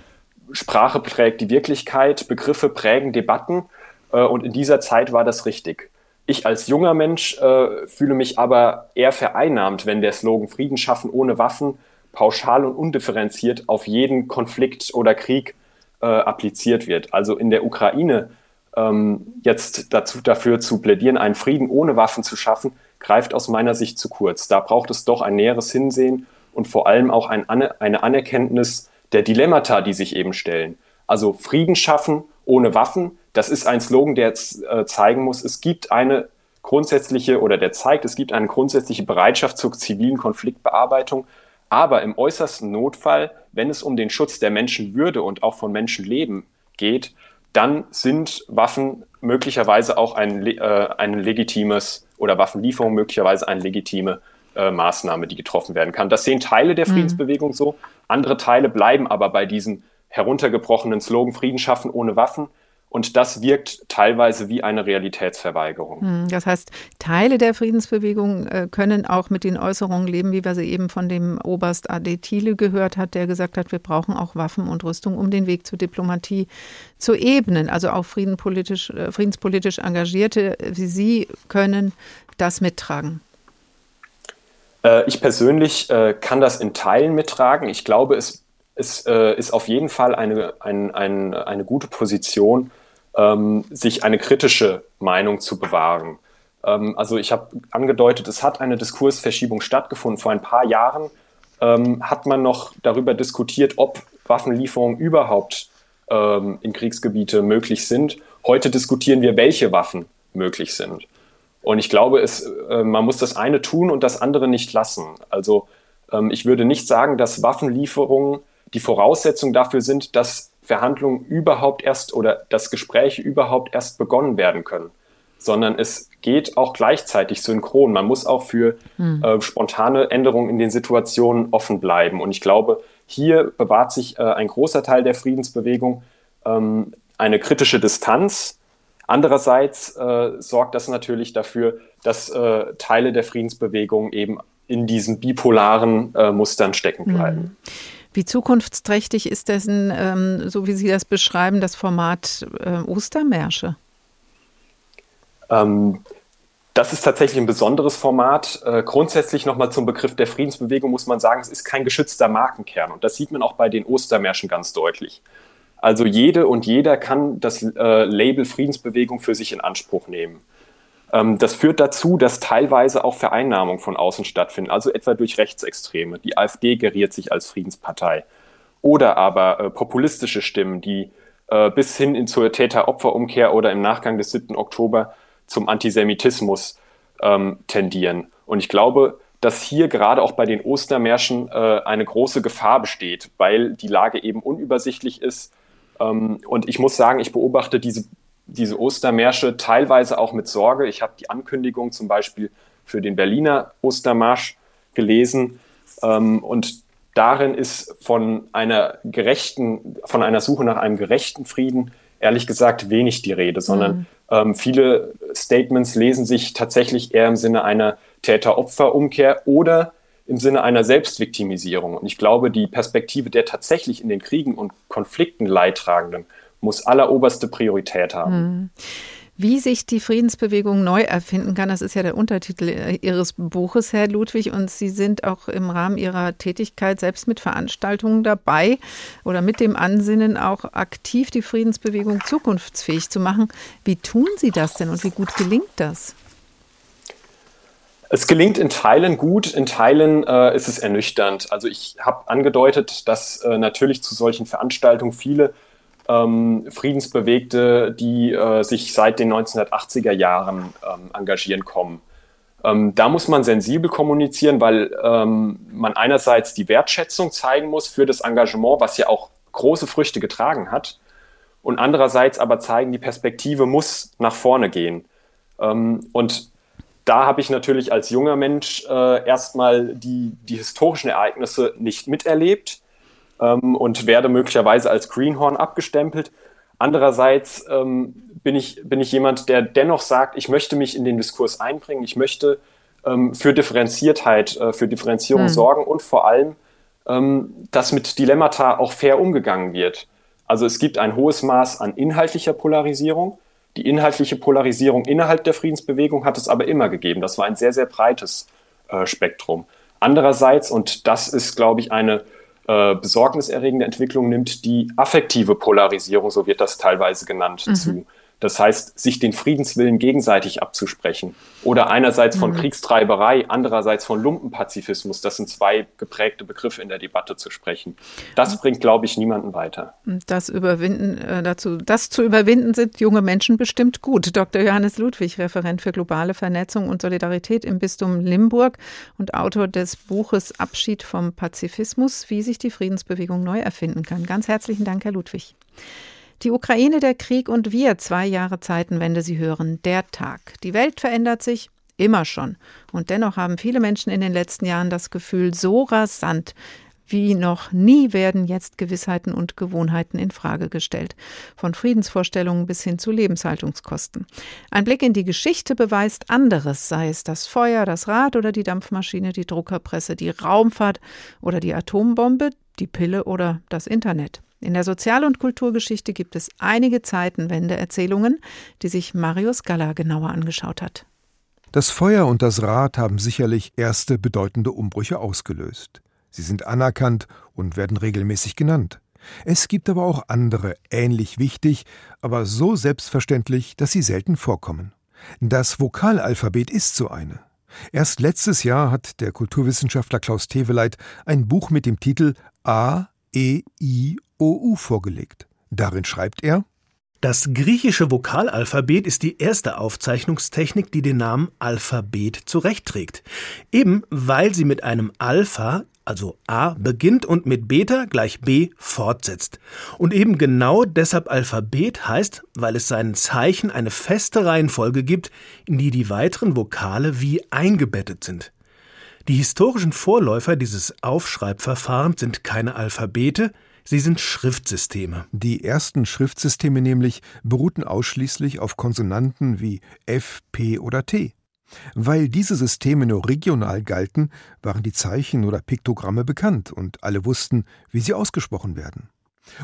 Speaker 23: Sprache prägt die Wirklichkeit, Begriffe prägen Debatten äh, und in dieser Zeit war das richtig. Ich als junger Mensch äh, fühle mich aber eher vereinnahmt, wenn der Slogan Frieden schaffen ohne Waffen pauschal und undifferenziert auf jeden Konflikt oder Krieg äh, appliziert wird. Also in der Ukraine ähm, jetzt dazu, dafür zu plädieren, einen Frieden ohne Waffen zu schaffen, greift aus meiner Sicht zu kurz. Da braucht es doch ein näheres Hinsehen und vor allem auch ein, eine Anerkenntnis der Dilemmata, die sich eben stellen. Also Frieden schaffen ohne Waffen, das ist ein Slogan, der äh, zeigen muss, es gibt eine grundsätzliche oder der zeigt, es gibt eine grundsätzliche Bereitschaft zur zivilen Konfliktbearbeitung, aber im äußersten Notfall, wenn es um den Schutz der Menschenwürde und auch von Menschenleben geht, dann sind Waffen möglicherweise auch ein, äh, ein legitimes oder Waffenlieferung möglicherweise eine legitime äh, Maßnahme, die getroffen werden kann. Das sehen Teile der mhm. Friedensbewegung mhm. so. Andere Teile bleiben aber bei diesem heruntergebrochenen Slogan Frieden schaffen ohne Waffen. Und das wirkt teilweise wie eine Realitätsverweigerung.
Speaker 2: Hm, das heißt, Teile der Friedensbewegung äh, können auch mit den Äußerungen leben, wie wir sie eben von dem Oberst Ade Thiele gehört hat, der gesagt hat, wir brauchen auch Waffen und Rüstung, um den Weg zur Diplomatie zu ebnen. Also auch friedenspolitisch, äh, friedenspolitisch Engagierte wie Sie können das mittragen.
Speaker 23: Äh, ich persönlich kann das in Teilen mittragen. Ich glaube, es es äh, ist auf jeden Fall eine, ein, ein, eine gute Position, ähm, sich eine kritische Meinung zu bewahren. Ähm, also ich habe angedeutet, es hat eine Diskursverschiebung stattgefunden. Vor ein paar Jahren ähm, hat man noch darüber diskutiert, ob Waffenlieferungen überhaupt in Kriegsgebiete möglich sind. Heute diskutieren wir, welche Waffen möglich sind. Und ich glaube, es, äh, man muss das eine tun und das andere nicht lassen. Also ähm, ich würde nicht sagen, dass Waffenlieferungen die Voraussetzung dafür sind, dass Verhandlungen überhaupt erst oder dass Gespräche überhaupt erst begonnen werden können, sondern es geht auch gleichzeitig synchron. Man muss auch für hm. äh, spontane Änderungen in den Situationen offen bleiben. Und ich glaube, hier bewahrt sich äh, ein großer Teil der Friedensbewegung ähm, eine kritische Distanz. Andererseits äh, sorgt das natürlich dafür, dass äh, Teile der Friedensbewegung eben in diesen bipolaren äh, Mustern stecken bleiben. Hm.
Speaker 2: Wie zukunftsträchtig ist dessen, ähm, so wie Sie das beschreiben, das Format äh, Ostermärsche?
Speaker 23: Ähm, das ist tatsächlich ein besonderes Format. Äh, grundsätzlich nochmal zum Begriff der Friedensbewegung muss man sagen, es ist kein geschützter Markenkern. Und das sieht man auch bei den Ostermärschen ganz deutlich. Also jede und jeder kann das äh, Label Friedensbewegung für sich in Anspruch nehmen. Ähm, das führt dazu, dass teilweise auch Vereinnahmungen von außen stattfinden, also etwa durch Rechtsextreme. Die AfD geriert sich als Friedenspartei. Oder aber äh, populistische Stimmen, die äh, bis hin in zur Täter-Opfer-Umkehr oder im Nachgang des 7. Oktober zum Antisemitismus ähm, tendieren. Und ich glaube, dass hier gerade auch bei den Ostermärschen äh, eine große Gefahr besteht, weil die Lage eben unübersichtlich ist. Ähm, und ich muss sagen, ich beobachte diese diese Ostermärsche teilweise auch mit Sorge. Ich habe die Ankündigung zum Beispiel für den Berliner Ostermarsch gelesen ähm, und darin ist von einer gerechten, von einer Suche nach einem gerechten Frieden ehrlich gesagt wenig die Rede, sondern mhm. ähm, viele Statements lesen sich tatsächlich eher im Sinne einer Täter-Opfer-Umkehr oder im Sinne einer Selbstviktimisierung. Und ich glaube, die Perspektive der tatsächlich in den Kriegen und Konflikten Leidtragenden muss alleroberste Priorität haben. Hm.
Speaker 2: Wie sich die Friedensbewegung neu erfinden kann, das ist ja der Untertitel äh, Ihres Buches, Herr Ludwig. Und Sie sind auch im Rahmen Ihrer Tätigkeit selbst mit Veranstaltungen dabei oder mit dem Ansinnen, auch aktiv die Friedensbewegung zukunftsfähig zu machen. Wie tun Sie das denn und wie gut gelingt das?
Speaker 23: Es gelingt in Teilen gut, in Teilen äh, ist es ernüchternd. Also ich habe angedeutet, dass äh, natürlich zu solchen Veranstaltungen viele ähm, Friedensbewegte, die äh, sich seit den 1980er Jahren ähm, engagieren, kommen. Ähm, da muss man sensibel kommunizieren, weil ähm, man einerseits die Wertschätzung zeigen muss für das Engagement, was ja auch große Früchte getragen hat, und andererseits aber zeigen, die Perspektive muss nach vorne gehen. Ähm, und da habe ich natürlich als junger Mensch äh, erstmal die, die historischen Ereignisse nicht miterlebt ähm, und werde möglicherweise als Greenhorn abgestempelt. Andererseits ähm, bin, ich, bin ich jemand, der dennoch sagt, ich möchte mich in den Diskurs einbringen, ich möchte ähm, für Differenziertheit, äh, für Differenzierung mhm. sorgen und vor allem, ähm, dass mit Dilemmata auch fair umgegangen wird. Also es gibt ein hohes Maß an inhaltlicher Polarisierung. Die inhaltliche Polarisierung innerhalb der Friedensbewegung hat es aber immer gegeben. Das war ein sehr, sehr breites äh, Spektrum. Andererseits, und das ist, glaube ich, eine äh, besorgniserregende Entwicklung nimmt die affektive Polarisierung, so wird das teilweise genannt, mhm. zu. Das heißt, sich den Friedenswillen gegenseitig abzusprechen. Oder einerseits von mhm. Kriegstreiberei, andererseits von Lumpenpazifismus. Das sind zwei geprägte Begriffe in der Debatte zu sprechen. Das bringt, glaube ich, niemanden weiter.
Speaker 2: Das überwinden, äh, dazu, das zu überwinden sind junge Menschen bestimmt gut. Dr. Johannes Ludwig, Referent für globale Vernetzung und Solidarität im Bistum Limburg und Autor des Buches Abschied vom Pazifismus, wie sich die Friedensbewegung neu erfinden kann. Ganz herzlichen Dank, Herr Ludwig. Die Ukraine, der Krieg und wir, zwei Jahre Zeitenwende, Sie hören, der Tag. Die Welt verändert sich immer schon. Und dennoch haben viele Menschen in den letzten Jahren das Gefühl, so rasant wie noch nie werden jetzt Gewissheiten und Gewohnheiten in Frage gestellt, von Friedensvorstellungen bis hin zu Lebenshaltungskosten. Ein Blick in die Geschichte beweist anderes, sei es das Feuer, das Rad oder die Dampfmaschine, die Druckerpresse, die Raumfahrt oder die Atombombe, die Pille oder das Internet. In der Sozial- und Kulturgeschichte gibt es einige Zeitenwende-Erzählungen, die sich Marius Galla genauer angeschaut hat.
Speaker 25: Das Feuer und das Rad haben sicherlich erste bedeutende Umbrüche ausgelöst. Sie sind anerkannt und werden regelmäßig genannt. Es gibt aber auch andere, ähnlich wichtig, aber so selbstverständlich, dass sie selten vorkommen. Das Vokalalphabet ist so eine. Erst letztes Jahr hat der Kulturwissenschaftler Klaus Teveleit ein Buch mit dem Titel A, E, I, OU vorgelegt. Darin schreibt er
Speaker 26: Das griechische Vokalalphabet ist die erste Aufzeichnungstechnik, die den Namen Alphabet zurechtträgt. Eben weil sie mit einem Alpha, also A, beginnt und mit Beta gleich B fortsetzt. Und eben genau deshalb Alphabet heißt, weil es seinen Zeichen eine feste Reihenfolge gibt, in die die weiteren Vokale wie eingebettet sind. Die historischen Vorläufer dieses Aufschreibverfahrens sind keine Alphabete, Sie sind Schriftsysteme.
Speaker 25: Die ersten Schriftsysteme nämlich beruhten ausschließlich auf Konsonanten wie F, P oder T. Weil diese Systeme nur regional galten, waren die Zeichen oder Piktogramme bekannt und alle wussten, wie sie ausgesprochen werden.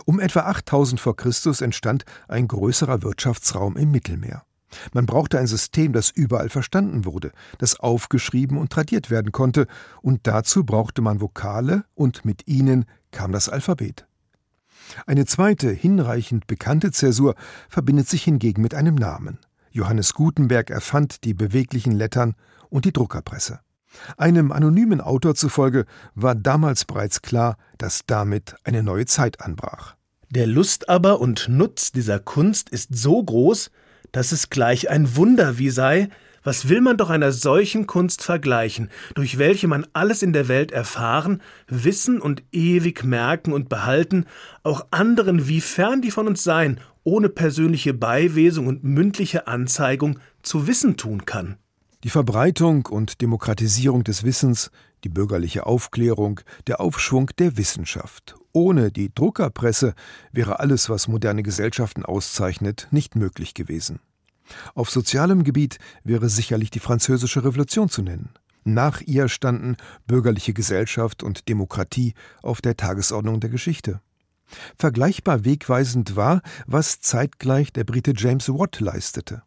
Speaker 25: Um etwa 8000 vor Christus entstand ein größerer Wirtschaftsraum im Mittelmeer. Man brauchte ein System, das überall verstanden wurde, das aufgeschrieben und tradiert werden konnte, und dazu brauchte man Vokale und mit ihnen kam das Alphabet. Eine zweite, hinreichend bekannte Zäsur verbindet sich hingegen mit einem Namen. Johannes Gutenberg erfand die beweglichen Lettern und die Druckerpresse. Einem anonymen Autor zufolge war damals bereits klar, dass damit eine neue Zeit anbrach.
Speaker 26: Der Lust aber und Nutz dieser Kunst ist so groß, dass es gleich ein Wunder wie sei, was will man doch einer solchen Kunst vergleichen, durch welche man alles in der Welt erfahren, wissen und ewig merken und behalten, auch anderen, wie fern die von uns seien, ohne persönliche Beiwesung und mündliche Anzeigung zu wissen tun kann.
Speaker 25: Die Verbreitung und Demokratisierung des Wissens, die bürgerliche Aufklärung, der Aufschwung der Wissenschaft. Ohne die Druckerpresse wäre alles, was moderne Gesellschaften auszeichnet, nicht möglich gewesen. Auf sozialem Gebiet wäre sicherlich die Französische Revolution zu nennen. Nach ihr standen bürgerliche Gesellschaft und Demokratie auf der Tagesordnung der Geschichte. Vergleichbar wegweisend war, was zeitgleich der Brite James Watt leistete.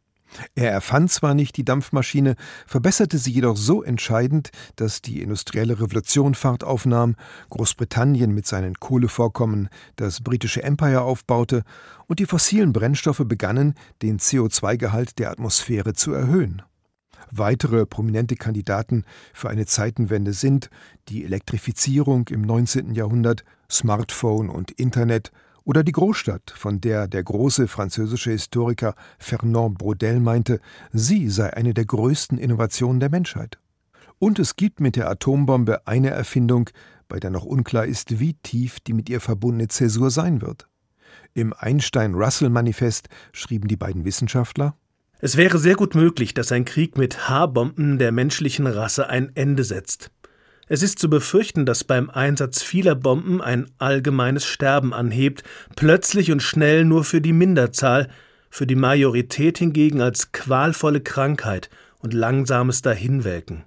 Speaker 25: Er erfand zwar nicht die Dampfmaschine, verbesserte sie jedoch so entscheidend, dass die industrielle Revolution Fahrt aufnahm, Großbritannien mit seinen Kohlevorkommen das britische Empire aufbaute und die fossilen Brennstoffe begannen, den CO2-Gehalt der Atmosphäre zu erhöhen. Weitere prominente Kandidaten für eine Zeitenwende sind die Elektrifizierung im 19. Jahrhundert, Smartphone und Internet oder die Großstadt, von der der große französische Historiker Fernand Braudel meinte, sie sei eine der größten Innovationen der Menschheit. Und es gibt mit der Atombombe eine Erfindung, bei der noch unklar ist, wie tief die mit ihr verbundene Zäsur sein wird. Im Einstein-Russell-Manifest schrieben die beiden Wissenschaftler
Speaker 26: Es wäre sehr gut möglich, dass ein Krieg mit H-Bomben der menschlichen Rasse ein Ende setzt. Es ist zu befürchten, dass beim Einsatz vieler Bomben ein allgemeines Sterben anhebt, plötzlich und schnell nur für die Minderzahl, für die Majorität hingegen als qualvolle Krankheit und langsames Dahinwelken.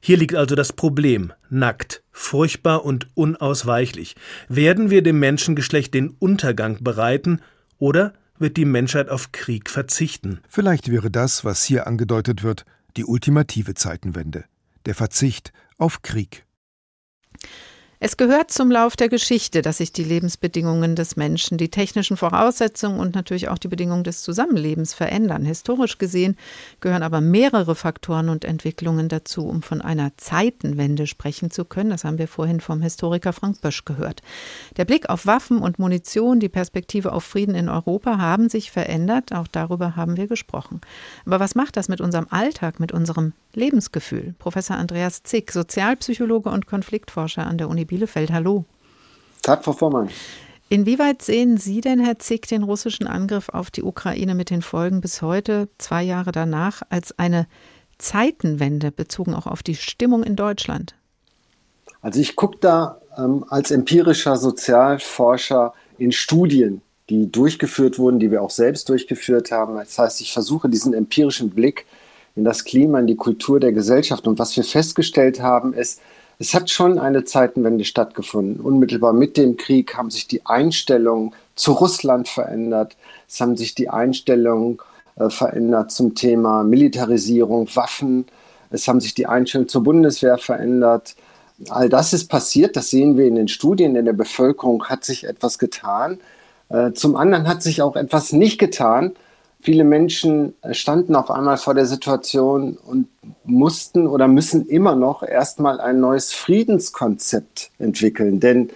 Speaker 26: Hier liegt also das Problem, nackt, furchtbar und unausweichlich. Werden wir dem Menschengeschlecht den Untergang bereiten oder wird die Menschheit auf Krieg verzichten?
Speaker 25: Vielleicht wäre das, was hier angedeutet wird, die ultimative Zeitenwende, der Verzicht auf Krieg.
Speaker 2: Es gehört zum Lauf der Geschichte, dass sich die Lebensbedingungen des Menschen, die technischen Voraussetzungen und natürlich auch die Bedingungen des Zusammenlebens verändern. Historisch gesehen gehören aber mehrere Faktoren und Entwicklungen dazu, um von einer Zeitenwende sprechen zu können. Das haben wir vorhin vom Historiker Frank Bösch gehört. Der Blick auf Waffen und Munition, die Perspektive auf Frieden in Europa haben sich verändert. Auch darüber haben wir gesprochen. Aber was macht das mit unserem Alltag, mit unserem Lebensgefühl? Professor Andreas Zick, Sozialpsychologe und Konfliktforscher an der Uni Bielefeld. Hallo.
Speaker 27: Tag, Frau Vormann.
Speaker 2: Inwieweit sehen Sie denn, Herr Zick, den russischen Angriff auf die Ukraine mit den Folgen bis heute, zwei Jahre danach, als eine Zeitenwende bezogen auch auf die Stimmung in Deutschland?
Speaker 27: Also ich gucke da ähm, als empirischer Sozialforscher in Studien, die durchgeführt wurden, die wir auch selbst durchgeführt haben. Das heißt, ich versuche diesen empirischen Blick in das Klima, in die Kultur der Gesellschaft. Und was wir festgestellt haben, ist, es hat schon eine Zeitenwende stattgefunden. Unmittelbar mit dem Krieg haben sich die Einstellungen zu Russland verändert. Es haben sich die Einstellungen äh, verändert zum Thema Militarisierung, Waffen. Es haben sich die Einstellungen zur Bundeswehr verändert. All das ist passiert, das sehen wir in den Studien. In der Bevölkerung hat sich etwas getan. Äh, zum anderen hat sich auch etwas nicht getan. Viele Menschen äh, standen auf einmal vor der Situation und mussten oder müssen immer noch erstmal ein neues Friedenskonzept entwickeln. Denn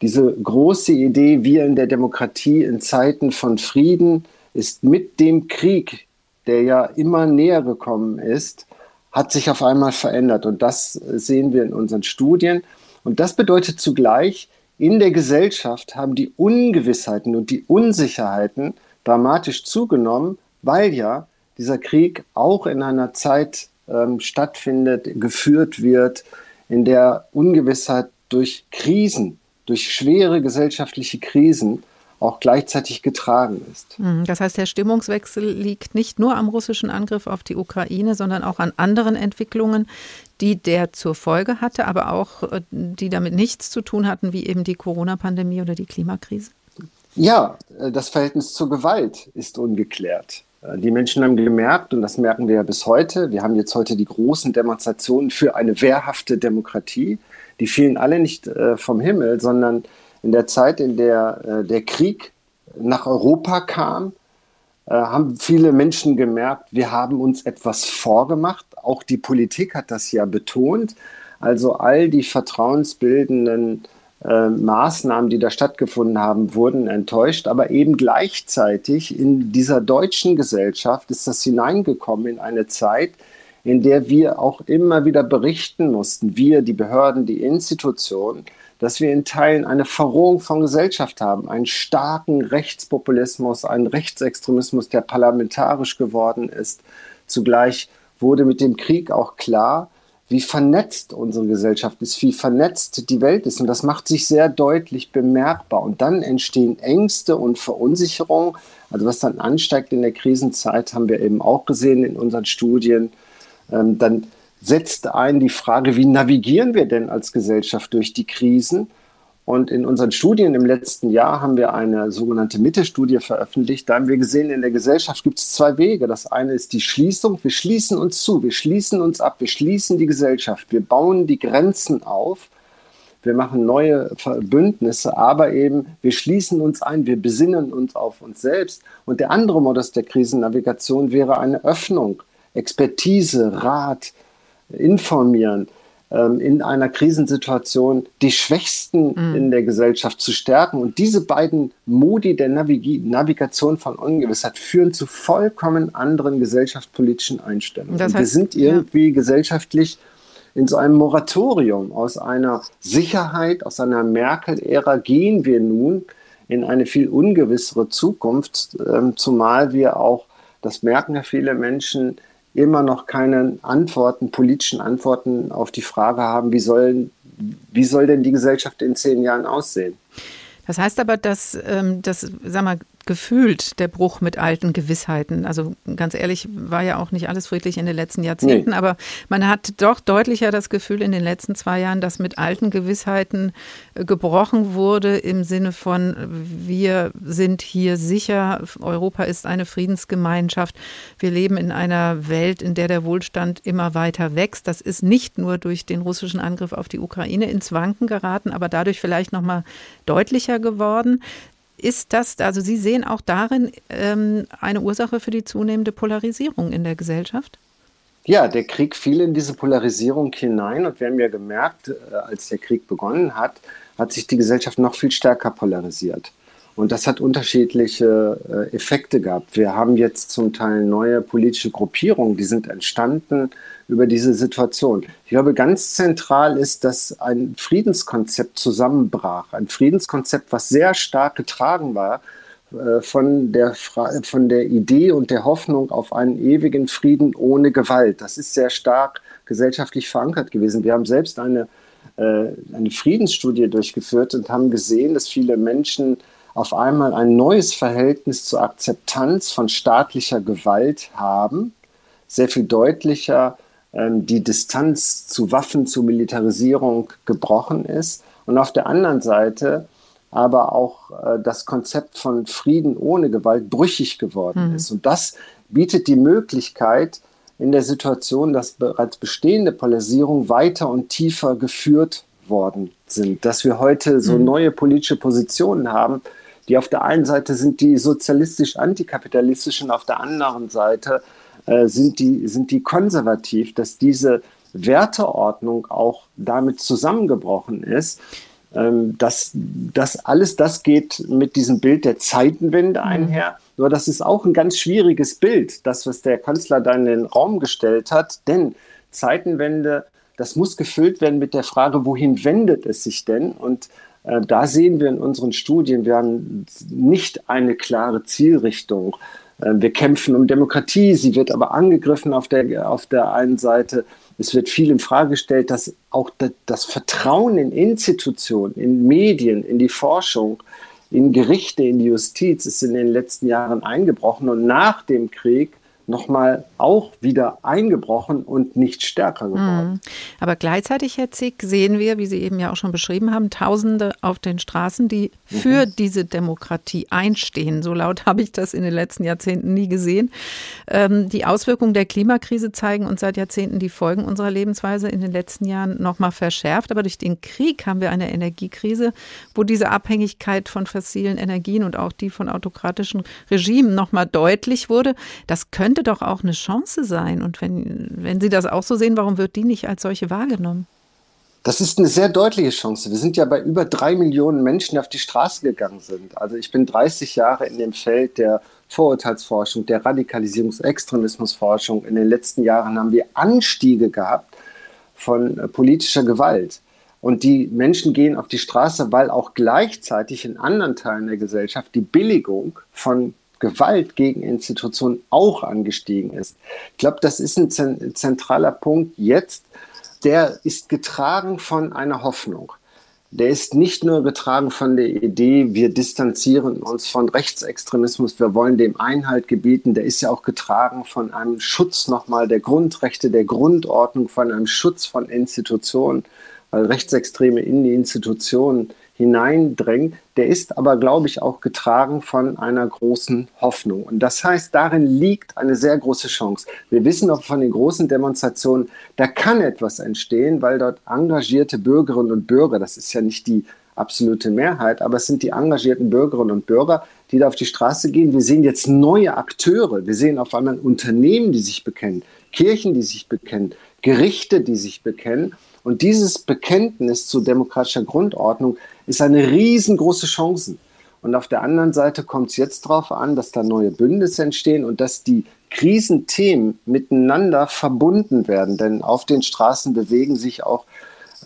Speaker 27: diese große Idee, wir in der Demokratie in Zeiten von Frieden, ist mit dem Krieg, der ja immer näher gekommen ist, hat sich auf einmal verändert. Und das sehen wir in unseren Studien. Und das bedeutet zugleich, in der Gesellschaft haben die Ungewissheiten und die Unsicherheiten dramatisch zugenommen, weil ja dieser Krieg auch in einer Zeit ähm, stattfindet, geführt wird, in der Ungewissheit durch Krisen, durch schwere gesellschaftliche Krisen auch gleichzeitig getragen ist.
Speaker 2: Hm, das heißt, der Stimmungswechsel liegt nicht nur am russischen Angriff auf die Ukraine, sondern auch an anderen Entwicklungen, die der zur Folge hatte, aber auch äh, die damit nichts zu tun hatten, wie eben die Corona-Pandemie oder die Klimakrise.
Speaker 27: Ja, äh, das Verhältnis zur Gewalt ist ungeklärt. Äh, die Menschen haben gemerkt, und das merken wir ja bis heute, wir haben jetzt heute die großen Demonstrationen für eine wehrhafte Demokratie. Die fielen alle nicht äh, vom Himmel, sondern in der Zeit, in der der Krieg nach Europa kam, haben viele Menschen gemerkt, wir haben uns etwas vorgemacht. Auch die Politik hat das ja betont. Also all die vertrauensbildenden äh, Maßnahmen, die da stattgefunden haben, wurden enttäuscht. Aber eben gleichzeitig in dieser deutschen Gesellschaft ist das hineingekommen in eine Zeit, in der wir auch immer wieder berichten mussten, wir, die Behörden, die Institutionen, dass wir in Teilen eine Verrohung von Gesellschaft haben, einen starken Rechtspopulismus, einen Rechtsextremismus, der parlamentarisch geworden ist. Zugleich wurde mit dem Krieg auch klar, wie vernetzt unsere Gesellschaft ist, wie vernetzt die Welt ist. Und das macht sich sehr deutlich bemerkbar. Und dann entstehen Ängste und Verunsicherung. Also was dann ansteigt in der Krisenzeit, haben wir eben auch gesehen in unseren Studien. Ähm, dann setzt ein die Frage, wie navigieren wir denn als Gesellschaft durch die Krisen? Und in unseren Studien im letzten Jahr haben wir eine sogenannte Mitte-Studie veröffentlicht. Da haben wir gesehen, in der Gesellschaft gibt es zwei Wege. Das eine ist die Schließung. Wir schließen uns zu, wir schließen uns ab, wir schließen die Gesellschaft, wir bauen die Grenzen auf, wir machen neue Bündnisse, aber eben wir schließen uns ein, wir besinnen uns auf uns selbst. Und der andere Modus der Krisennavigation wäre eine Öffnung, Expertise, Rat, informieren, in einer Krisensituation die Schwächsten mhm. in der Gesellschaft zu stärken. Und diese beiden Modi der Navig Navigation von Ungewissheit führen zu vollkommen anderen gesellschaftspolitischen Einstellungen. Das heißt, wir sind irgendwie ja. gesellschaftlich in so einem Moratorium. Aus einer Sicherheit, aus einer Merkel-Ära gehen wir nun in eine viel ungewissere Zukunft, ähm, zumal wir auch, das merken ja viele Menschen, immer noch keine Antworten, politischen Antworten auf die Frage haben, wie soll, wie soll denn die Gesellschaft in zehn Jahren aussehen?
Speaker 2: Das heißt aber, dass ähm, das sag mal, gefühlt, der Bruch mit alten Gewissheiten. Also ganz ehrlich, war ja auch nicht alles friedlich in den letzten Jahrzehnten, nee. aber man hat doch deutlicher das Gefühl in den letzten zwei Jahren, dass mit alten Gewissheiten äh, gebrochen wurde im Sinne von, wir sind hier sicher, Europa ist eine Friedensgemeinschaft, wir leben in einer Welt, in der der Wohlstand immer weiter wächst. Das ist nicht nur durch den russischen Angriff auf die Ukraine ins Wanken geraten, aber dadurch vielleicht noch mal deutlicher geworden. Ist das, also Sie sehen auch darin ähm, eine Ursache für die zunehmende Polarisierung in der Gesellschaft?
Speaker 27: Ja, der Krieg fiel in diese Polarisierung hinein und wir haben ja gemerkt, äh, als der Krieg begonnen hat, hat sich die Gesellschaft noch viel stärker polarisiert. Und das hat unterschiedliche äh, Effekte gehabt. Wir haben jetzt zum Teil neue politische Gruppierungen, die sind entstanden über diese Situation. Ich glaube, ganz zentral ist, dass ein Friedenskonzept zusammenbrach. Ein Friedenskonzept, was sehr stark getragen war äh, von der, von der Idee und der Hoffnung auf einen ewigen Frieden ohne Gewalt. Das ist sehr stark gesellschaftlich verankert gewesen. Wir haben selbst eine, äh, eine Friedensstudie durchgeführt und haben gesehen, dass viele Menschen auf einmal ein neues Verhältnis zur Akzeptanz von staatlicher Gewalt haben, sehr viel deutlicher die Distanz zu Waffen, zu Militarisierung gebrochen ist und auf der anderen Seite aber auch äh, das Konzept von Frieden ohne Gewalt brüchig geworden mhm. ist. Und das bietet die Möglichkeit, in der Situation, dass bereits bestehende Polarisierungen weiter und tiefer geführt worden sind, dass wir heute so mhm. neue politische Positionen haben, die auf der einen Seite sind die sozialistisch-antikapitalistischen, auf der anderen Seite äh, sind, die, sind die konservativ, dass diese Werteordnung auch damit zusammengebrochen ist. Ähm, das, das alles das geht mit diesem Bild der Zeitenwende mhm. einher. Nur das ist auch ein ganz schwieriges Bild, das, was der Kanzler da in den Raum gestellt hat. Denn Zeitenwende, das muss gefüllt werden mit der Frage, wohin wendet es sich denn? Und äh, da sehen wir in unseren Studien, wir haben nicht eine klare Zielrichtung. Äh, wir kämpfen um Demokratie, sie wird aber angegriffen auf der, auf der einen Seite. Es wird viel in Frage gestellt, dass auch das Vertrauen in Institutionen, in Medien, in die Forschung, in Gerichte, in die Justiz ist in den letzten Jahren eingebrochen. Und nach dem Krieg nochmal auch wieder eingebrochen und nicht stärker geworden. Mhm.
Speaker 2: Aber gleichzeitig, Herr Zick, sehen wir, wie Sie eben ja auch schon beschrieben haben, Tausende auf den Straßen, die für mhm. diese Demokratie einstehen. So laut habe ich das in den letzten Jahrzehnten nie gesehen. Ähm, die Auswirkungen der Klimakrise zeigen uns seit Jahrzehnten die Folgen unserer Lebensweise in den letzten Jahren nochmal verschärft. Aber durch den Krieg haben wir eine Energiekrise, wo diese Abhängigkeit von fossilen Energien und auch die von autokratischen Regimen nochmal deutlich wurde. Das könnte könnte doch auch eine Chance sein. Und wenn, wenn Sie das auch so sehen, warum wird die nicht als solche wahrgenommen?
Speaker 27: Das ist eine sehr deutliche Chance. Wir sind ja bei über drei Millionen Menschen, die auf die Straße gegangen sind. Also ich bin 30 Jahre in dem Feld der Vorurteilsforschung, der Radikalisierungs-, Extremismusforschung. In den letzten Jahren haben wir Anstiege gehabt von äh, politischer Gewalt. Und die Menschen gehen auf die Straße, weil auch gleichzeitig in anderen Teilen der Gesellschaft die Billigung von Gewalt gegen Institutionen auch angestiegen ist. Ich glaube, das ist ein zentraler Punkt jetzt. Der ist getragen von einer Hoffnung. Der ist nicht nur getragen von der Idee, wir distanzieren uns von Rechtsextremismus, wir wollen dem Einhalt gebieten. Der ist ja auch getragen von einem Schutz nochmal der Grundrechte, der Grundordnung, von einem Schutz von Institutionen, weil Rechtsextreme in die Institutionen hineindrängt, der ist aber, glaube ich, auch getragen von einer großen Hoffnung. Und das heißt, darin liegt eine sehr große Chance. Wir wissen auch von den großen Demonstrationen, da kann etwas entstehen, weil dort engagierte Bürgerinnen und Bürger, das ist ja nicht die absolute Mehrheit, aber es sind die engagierten Bürgerinnen und Bürger, die da auf die Straße gehen. Wir sehen jetzt neue Akteure. Wir sehen auf einmal Unternehmen, die sich bekennen, Kirchen, die sich bekennen, Gerichte, die sich bekennen. Und dieses Bekenntnis zu demokratischer Grundordnung ist eine riesengroße Chance. Und auf der anderen Seite kommt es jetzt darauf an, dass da neue Bündnisse entstehen und dass die Krisenthemen miteinander verbunden werden. Denn auf den Straßen bewegen sich auch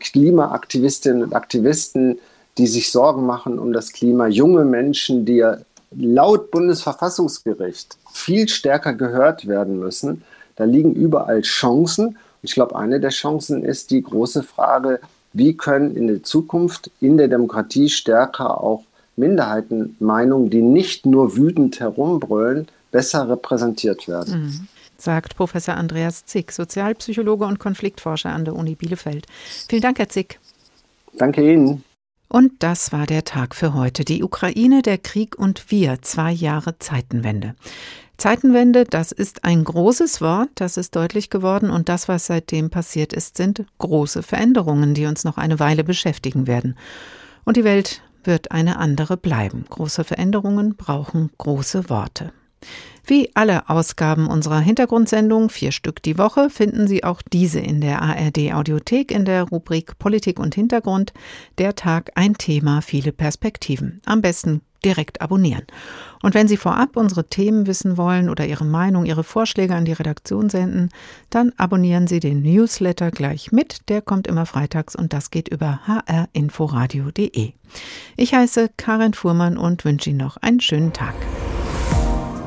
Speaker 27: Klimaaktivistinnen und Aktivisten, die sich Sorgen machen um das Klima, junge Menschen, die ja laut Bundesverfassungsgericht viel stärker gehört werden müssen. Da liegen überall Chancen. Ich glaube, eine der Chancen ist die große Frage, wie können in der Zukunft in der Demokratie stärker auch Minderheitenmeinungen, die nicht nur wütend herumbrüllen, besser repräsentiert werden.
Speaker 2: Mhm sagt Professor Andreas Zick, Sozialpsychologe und Konfliktforscher an der Uni Bielefeld. Vielen Dank, Herr Zick.
Speaker 27: Danke Ihnen.
Speaker 2: Und das war der Tag für heute. Die Ukraine, der Krieg und wir, zwei Jahre Zeitenwende. Zeitenwende, das ist ein großes Wort, das ist deutlich geworden und das, was seitdem passiert ist, sind große Veränderungen, die uns noch eine Weile beschäftigen werden. Und die Welt wird eine andere bleiben. Große Veränderungen brauchen große Worte. Wie alle Ausgaben unserer Hintergrundsendung, vier Stück die Woche, finden Sie auch diese in der ARD Audiothek in der Rubrik Politik und Hintergrund. Der Tag ein Thema, viele Perspektiven. Am besten direkt abonnieren. Und wenn Sie vorab unsere Themen wissen wollen oder Ihre Meinung, Ihre Vorschläge an die Redaktion senden, dann abonnieren Sie den Newsletter gleich mit. Der kommt immer freitags und das geht über hrinforadio.de. Ich heiße Karin Fuhrmann und wünsche Ihnen noch einen schönen Tag.